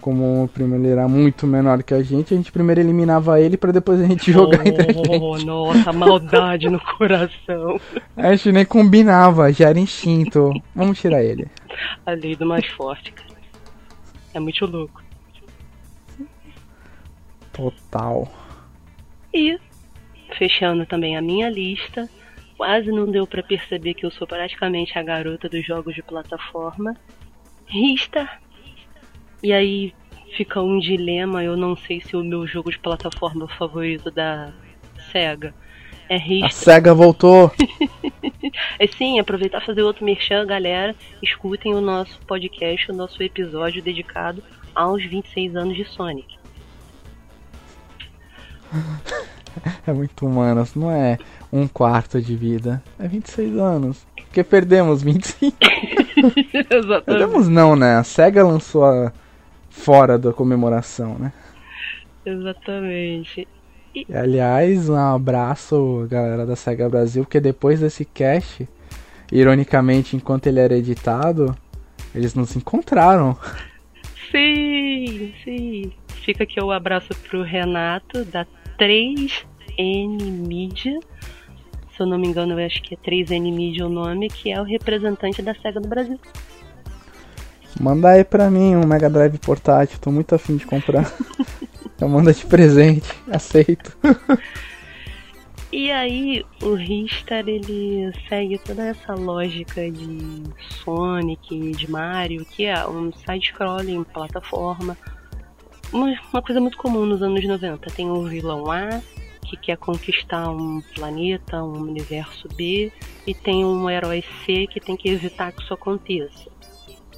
Como o primo ele era muito menor que a gente, a gente primeiro eliminava ele para depois a gente [laughs] jogar oh, entre a gente. Nossa, maldade no coração. A gente nem combinava, já era instinto. Vamos tirar ele. A lei do mais forte, cara. É muito louco. Total. E fechando também a minha lista, quase não deu para perceber que eu sou praticamente a garota dos jogos de plataforma. Rista. E aí fica um dilema, eu não sei se o meu jogo de plataforma favorito da SEGA é Rista. A SEGA voltou! [laughs] é sim, aproveitar fazer outro merchan, galera. Escutem o nosso podcast, o nosso episódio dedicado aos 26 anos de Sonic. [laughs] [laughs] É muito humano, não é um quarto de vida. É 26 anos. Porque perdemos 25. [laughs] Exatamente. Perdemos não, né? A SEGA lançou a... fora da comemoração, né? Exatamente. E... Aliás, um abraço, galera da SEGA Brasil, porque depois desse cast, ironicamente, enquanto ele era editado, eles não se encontraram. Sim, sim. Fica aqui o abraço pro Renato, da 3N Media. Se eu não me engano, eu acho que é 3N Media o nome, que é o representante da SEGA no Brasil. Manda aí pra mim um Mega Drive portátil, tô muito afim de comprar. [laughs] eu mando de presente, aceito. [laughs] E aí, o Ristar ele segue toda essa lógica de Sonic, de Mario, que é um side-scrolling, plataforma. Uma, uma coisa muito comum nos anos 90. Tem o vilão A, que quer conquistar um planeta, um universo B, e tem um herói C que tem que evitar que isso aconteça.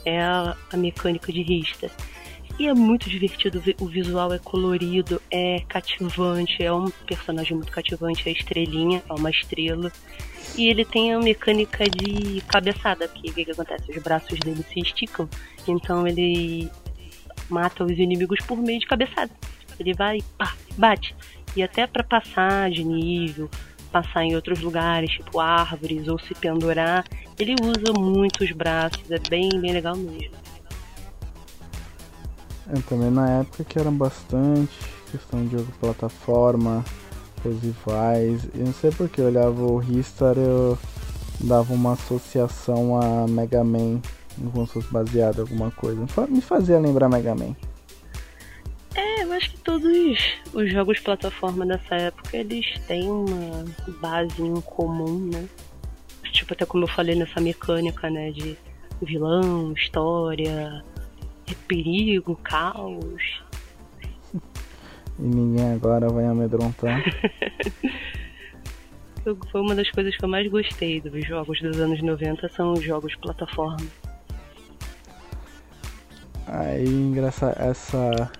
É a, a mecânica de Ristar. E é muito divertido, o visual é colorido, é cativante, é um personagem muito cativante, é estrelinha, é uma estrela. E ele tem a mecânica de cabeçada, que o que, que acontece? Os braços dele se esticam, então ele mata os inimigos por meio de cabeçada. Ele vai, pá, bate. E até para passar de nível, passar em outros lugares, tipo árvores, ou se pendurar, ele usa muito os braços, é bem, bem legal mesmo. É, também na época que eram bastante questão de jogo plataforma, os. Eu não sei porque eu olhava o Ristar eu dava uma associação a Mega Man, como se fosse baseado em alguma coisa. Me fazia lembrar Mega Man. É, eu acho que todos os jogos plataforma dessa época eles têm uma base em comum, né? Tipo, até como eu falei nessa mecânica, né? De vilão, história, perigo, caos. E ninguém agora vai amedrontar. [laughs] Foi uma das coisas que eu mais gostei dos jogos dos anos 90 são os jogos plataforma. Aí engraçado essa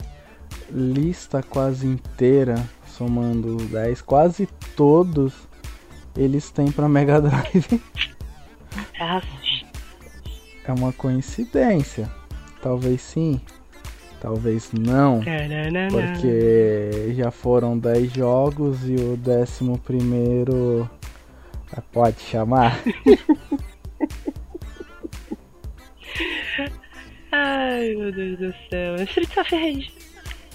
lista quase inteira, somando 10, quase todos eles têm para Mega Drive. [laughs] É uma coincidência. Talvez sim, talvez não. Porque já foram 10 jogos e o décimo primeiro é, pode chamar. [laughs] Ai meu Deus do céu. Street of Rage.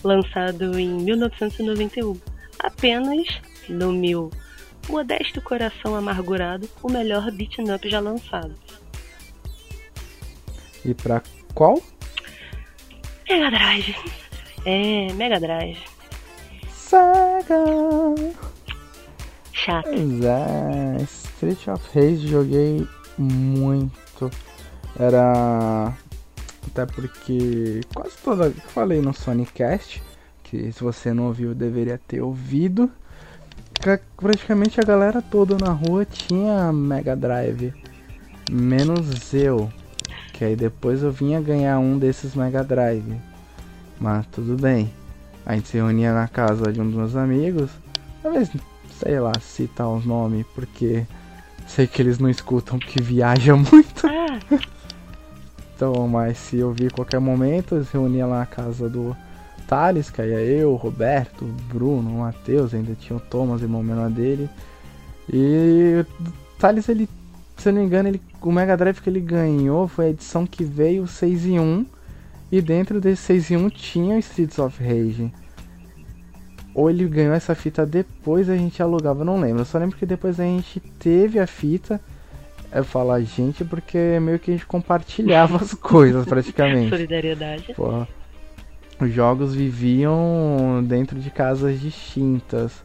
Lançado em 1991. Apenas no meu modesto coração amargurado, o melhor beat up já lançado. E pra qual? Mega Drive. É, Mega Drive. Saga. Chato. Pois é, Street of Rage joguei muito. Era. Até porque quase toda. Falei no Sonicast, que se você não ouviu deveria ter ouvido. Praticamente a galera toda na rua tinha Mega Drive. Menos eu. Que aí depois eu vinha ganhar um desses Mega Drive. Mas tudo bem. A gente se reunia na casa de um dos meus amigos. Talvez, sei lá, citar os nomes, porque sei que eles não escutam porque viaja [laughs] muito. Então, mas se eu vir qualquer momento, se reunia lá na casa do Thales, que aí é eu, Roberto, Bruno, Matheus, ainda tinha o Thomas, irmão menor dele. E o Thales ele se eu não me engano, ele, o Mega Drive que ele ganhou foi a edição que veio 6 em 1. E dentro desse 6 em 1 tinha Streets of Rage. Ou ele ganhou essa fita depois a gente alugava, não lembro. Eu só lembro que depois a gente teve a fita. Falo a gente porque meio que a gente compartilhava as [laughs] coisas praticamente. Solidariedade. Porra. Os jogos viviam dentro de casas distintas.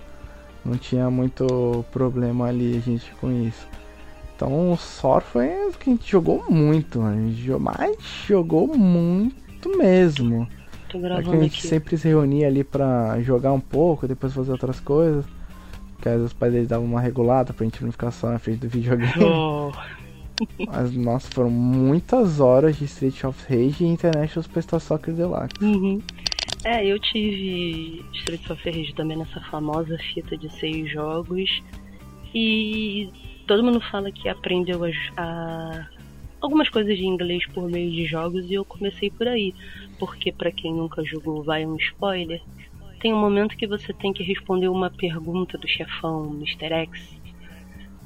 Não tinha muito problema ali a gente com isso. Então o Sor foi o que a gente jogou muito, a gente mas jogou muito mesmo. Tô gravando a gente aqui. sempre se reunia ali pra jogar um pouco, depois fazer outras coisas. Porque às vezes os pais deles davam uma regulada pra gente não ficar só na frente do videogame. Oh. [laughs] [laughs] Mas nossa, foram muitas horas de Street of Rage e International Superstar Soccer Deluxe. Uhum. É, eu tive Street of Rage também nessa famosa fita de seis jogos. E todo mundo fala que aprendeu a, a, algumas coisas de inglês por meio de jogos e eu comecei por aí. Porque para quem nunca jogou, vai um spoiler. Tem um momento que você tem que responder uma pergunta do chefão Mr. X,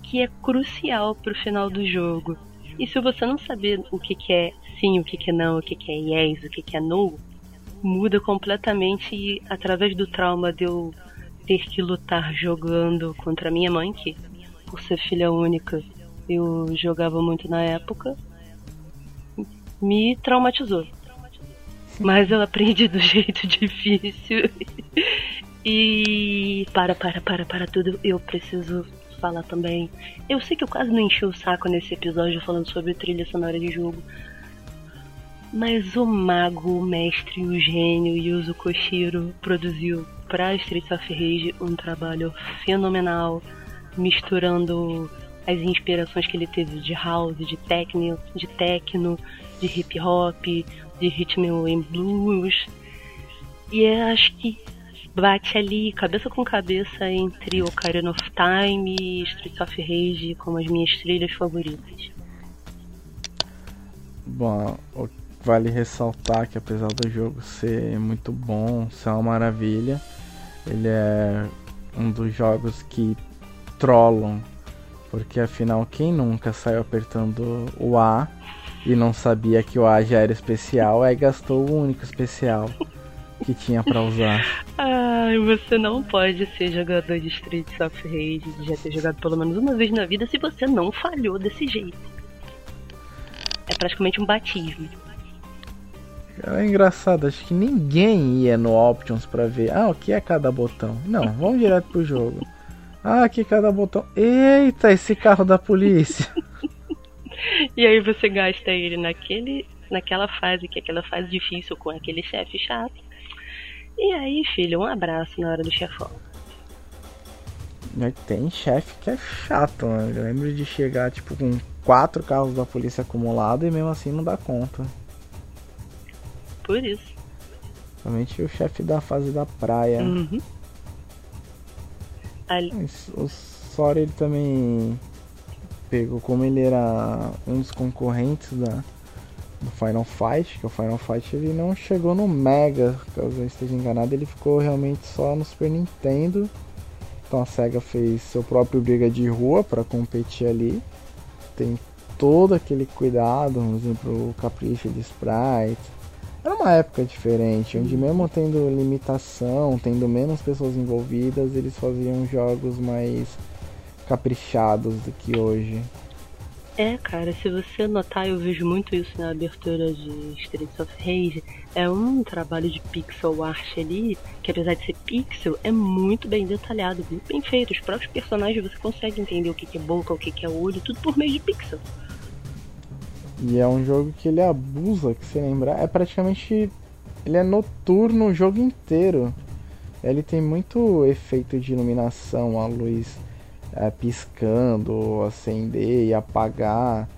que é crucial pro final do jogo. E se você não saber o que, que é sim, o que, que é não, o que, que é yes, o que, que é no, muda completamente e através do trauma de eu ter que lutar jogando contra minha mãe, que por ser filha única eu jogava muito na época, me traumatizou. Mas eu aprendi do [laughs] jeito difícil. e para, para, para, para tudo, eu preciso falar também. Eu sei que eu quase não enchi o saco nesse episódio falando sobre trilha sonora de jogo. Mas o mago, o mestre, o gênio Yuzo Koshiro produziu para Streets of Rage um trabalho fenomenal, misturando as inspirações que ele teve de house, de techno, de techno, de hip hop, de rhythm and blues. E eu acho que bate ali cabeça com cabeça entre Ocarina of Time e Streets of Rage como as minhas trilhas favoritas. Bom, vale ressaltar que apesar do jogo ser muito bom, ser uma maravilha, ele é um dos jogos que trollam, porque afinal quem nunca saiu apertando o A e não sabia que o A já era especial, aí gastou o único especial que tinha para usar. [laughs] Ai, você não pode ser jogador de Streets of Rage, já ter jogado pelo menos uma vez na vida se você não falhou desse jeito. É praticamente um batismo. É engraçado, acho que ninguém ia no Options para ver, ah, o que é cada botão. Não, vamos direto pro jogo. Ah, aqui cada botão. Eita, esse carro da polícia. [laughs] e aí você gasta ele naquele, naquela fase, que é aquela fase difícil com aquele chefe chato. E aí, filho, um abraço na hora do chefão. Tem chefe que é chato, né? Eu lembro de chegar, tipo, com quatro carros da polícia acumulados e mesmo assim não dá conta por isso. Somente o chefe da fase da praia. Uhum. Ali. O Sora ele também pegou como ele era um dos concorrentes da do Final Fight, que o Final Fight ele não chegou no Mega, caso eu esteja enganado, ele ficou realmente só no Super Nintendo. Então a SEGA fez seu próprio briga de rua para competir ali. Tem todo aquele cuidado, vamos dizer, pro capricho de sprite, era uma época diferente, onde mesmo tendo limitação, tendo menos pessoas envolvidas, eles faziam jogos mais caprichados do que hoje. É, cara, se você notar, eu vejo muito isso na abertura de Streets of Rage. É um trabalho de pixel art ali, que apesar de ser pixel, é muito bem detalhado, muito bem feito. Os próprios personagens você consegue entender o que é boca, o que é olho, tudo por meio de pixel. E é um jogo que ele abusa, que se lembrar, é praticamente. Ele é noturno o jogo inteiro. Ele tem muito efeito de iluminação, a luz é, piscando, acender e apagar.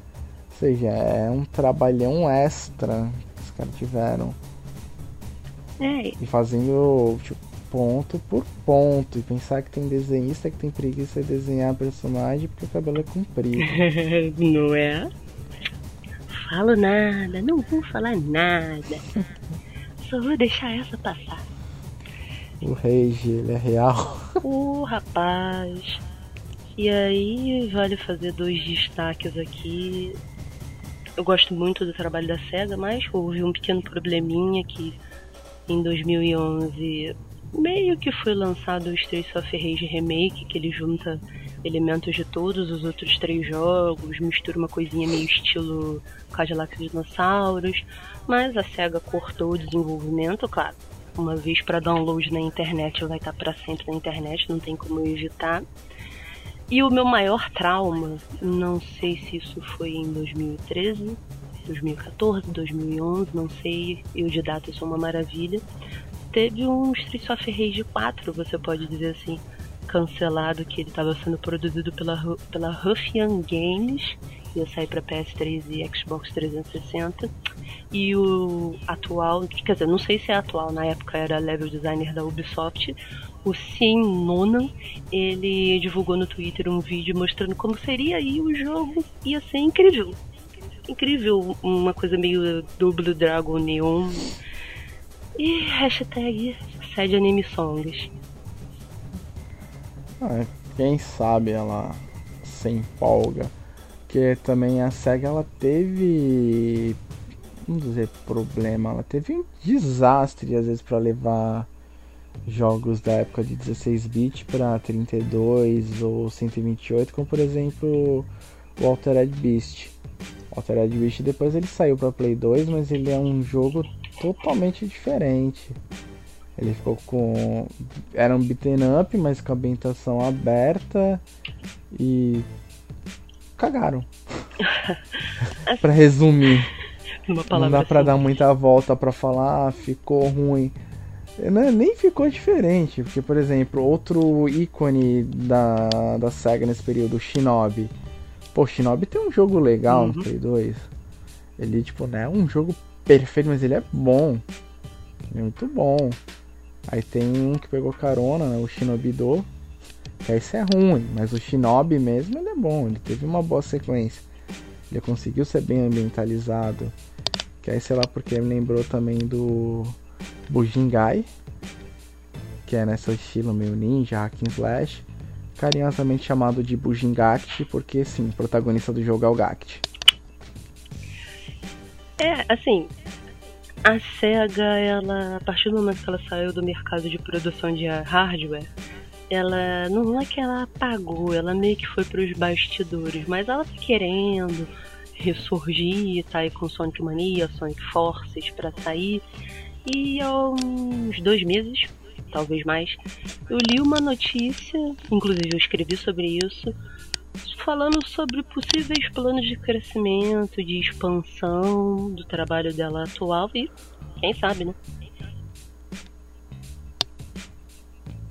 Ou seja, é um trabalhão extra que os caras tiveram. É. E fazendo tipo, ponto por ponto. E pensar que tem desenhista que tem preguiça de desenhar personagem porque o cabelo é comprido. [laughs] Não é? Falo nada, não vou falar nada. Só vou deixar essa passar. O Rage, ele é real. O rapaz. E aí, vale fazer dois destaques aqui. Eu gosto muito do trabalho da SEGA, mas houve um pequeno probleminha que em 2011 meio que foi lançado o Streets of Rage Remake, que ele junta elementos de todos os outros três jogos, mistura uma coisinha meio estilo Cadillac Dinossauros, mas a SEGA cortou o desenvolvimento, claro. Uma vez para download na internet, vai estar para sempre na internet, não tem como evitar. E o meu maior trauma, não sei se isso foi em 2013, 2014, 2011, não sei, eu de data sou uma maravilha. Teve um Street of Rage 4, você pode dizer assim, cancelado que ele estava sendo produzido pela, pela Ruffian Games, ia sair para PS3 e Xbox 360. E o atual, quer dizer, não sei se é atual, na época era level designer da Ubisoft, o Sim Nonan, ele divulgou no Twitter um vídeo mostrando como seria aí o jogo, ia ser incrível. Incrível, uma coisa meio Double Dragon Neon. E hashtag Sad Anime Songs. Ah, quem sabe ela você empolga. Porque também a SEGA ela teve. Vamos dizer problema, ela teve um desastre às vezes para levar jogos da época de 16 bit para 32 ou 128, como por exemplo o Altered Beast. O Altered Beast depois ele saiu para Play 2, mas ele é um jogo totalmente diferente. Ele ficou com. Era um beaten up, mas com a ambientação aberta e. cagaram. [laughs] para resumir. Não dá pra dar muita volta para falar, ah, ficou ruim. Não, nem ficou diferente, porque, por exemplo, outro ícone da, da SEGA nesse período, o Shinobi. Pô, Shinobi tem um jogo legal uhum. no Play 2. Ele, tipo, não é um jogo perfeito, mas ele é bom. Ele é muito bom. Aí tem um que pegou carona, né, o Shinobi Do. Que esse é ruim, mas o Shinobi mesmo ele é bom. Ele teve uma boa sequência. Ele conseguiu ser bem ambientalizado. Que aí, sei lá, porque me lembrou também do Bujingai, que é nesse estilo meio ninja, hack and slash, carinhosamente chamado de Bujingakt, porque sim, o protagonista do jogo é o. É, assim, a SEGA, ela, a partir do momento que ela saiu do mercado de produção de hardware, ela não é que ela apagou, ela meio que foi para os bastidores, mas ela tá querendo ressurgir, tá aí com Sonic Mania, Sonic Forces para sair. E há uns dois meses, talvez mais, eu li uma notícia, inclusive eu escrevi sobre isso, falando sobre possíveis planos de crescimento, de expansão do trabalho dela atual e quem sabe, né?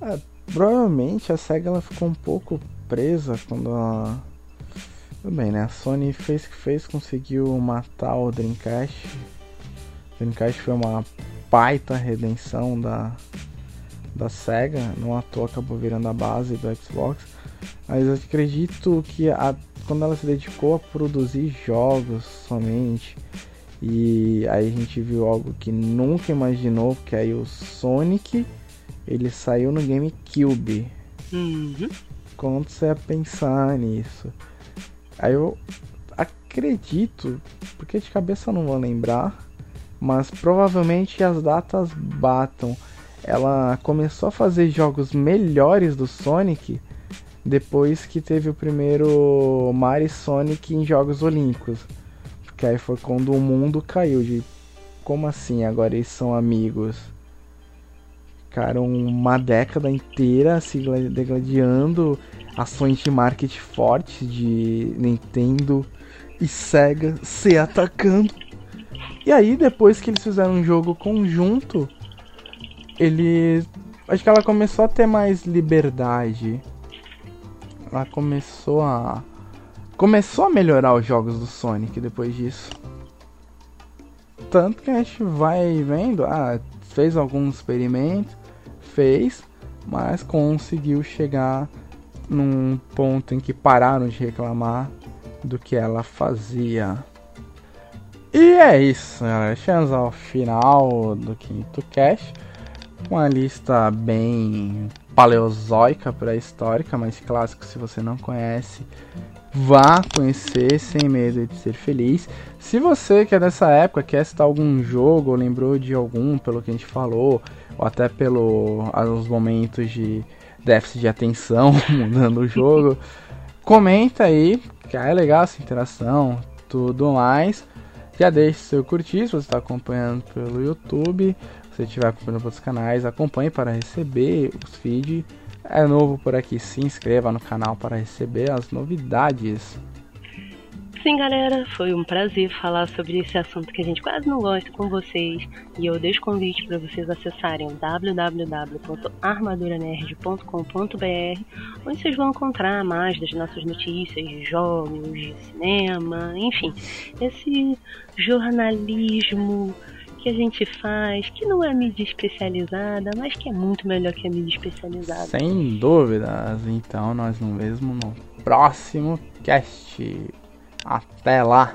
É, provavelmente a SEGA ela ficou um pouco presa quando a. Tudo bem, né? A Sony fez que fez, conseguiu matar o Dreamcast. O Dreamcast foi uma baita redenção da, da SEGA, não à toa acabou virando a base do Xbox. Mas eu acredito que a, quando ela se dedicou a produzir jogos somente, e aí a gente viu algo que nunca imaginou, que aí o Sonic ele saiu no GameCube. Uhum. Quando você ia pensar nisso? Aí eu acredito, porque de cabeça eu não vou lembrar, mas provavelmente as datas batam. Ela começou a fazer jogos melhores do Sonic depois que teve o primeiro Mario Sonic em Jogos Olímpicos. Porque aí foi quando o mundo caiu de como assim agora eles são amigos? Ficaram uma década inteira se degladiando ações de marketing fortes de Nintendo e Sega se atacando e aí, depois que eles fizeram um jogo conjunto, ele. Acho que ela começou a ter mais liberdade. Ela começou a. Começou a melhorar os jogos do Sonic depois disso. Tanto que a gente vai vendo, ah, fez alguns experimentos, fez, mas conseguiu chegar num ponto em que pararam de reclamar do que ela fazia. E é isso, galera. Chegamos ao final do quinto cast. Uma lista bem paleozoica pré-histórica, mas clássico se você não conhece. Vá conhecer sem medo de ser feliz. Se você que é dessa época, quer citar algum jogo ou lembrou de algum pelo que a gente falou, ou até pelos momentos de déficit de atenção [laughs] mudando o jogo, comenta aí, que é legal essa interação, tudo mais. Já deixe seu curtir se você está acompanhando pelo YouTube. Você estiver acompanhando outros canais, acompanhe para receber os feeds. É novo por aqui, se inscreva no canal para receber as novidades. Sim, galera, foi um prazer falar sobre esse assunto que a gente quase não gosta com vocês. E eu deixo convite para vocês acessarem www.armaduranerd.com.br, onde vocês vão encontrar mais das nossas notícias de jogos, de cinema, enfim, esse jornalismo que a gente faz, que não é mídia especializada, mas que é muito melhor que a mídia especializada. Sem dúvidas. Então nós nos vemos no próximo cast. Até lá!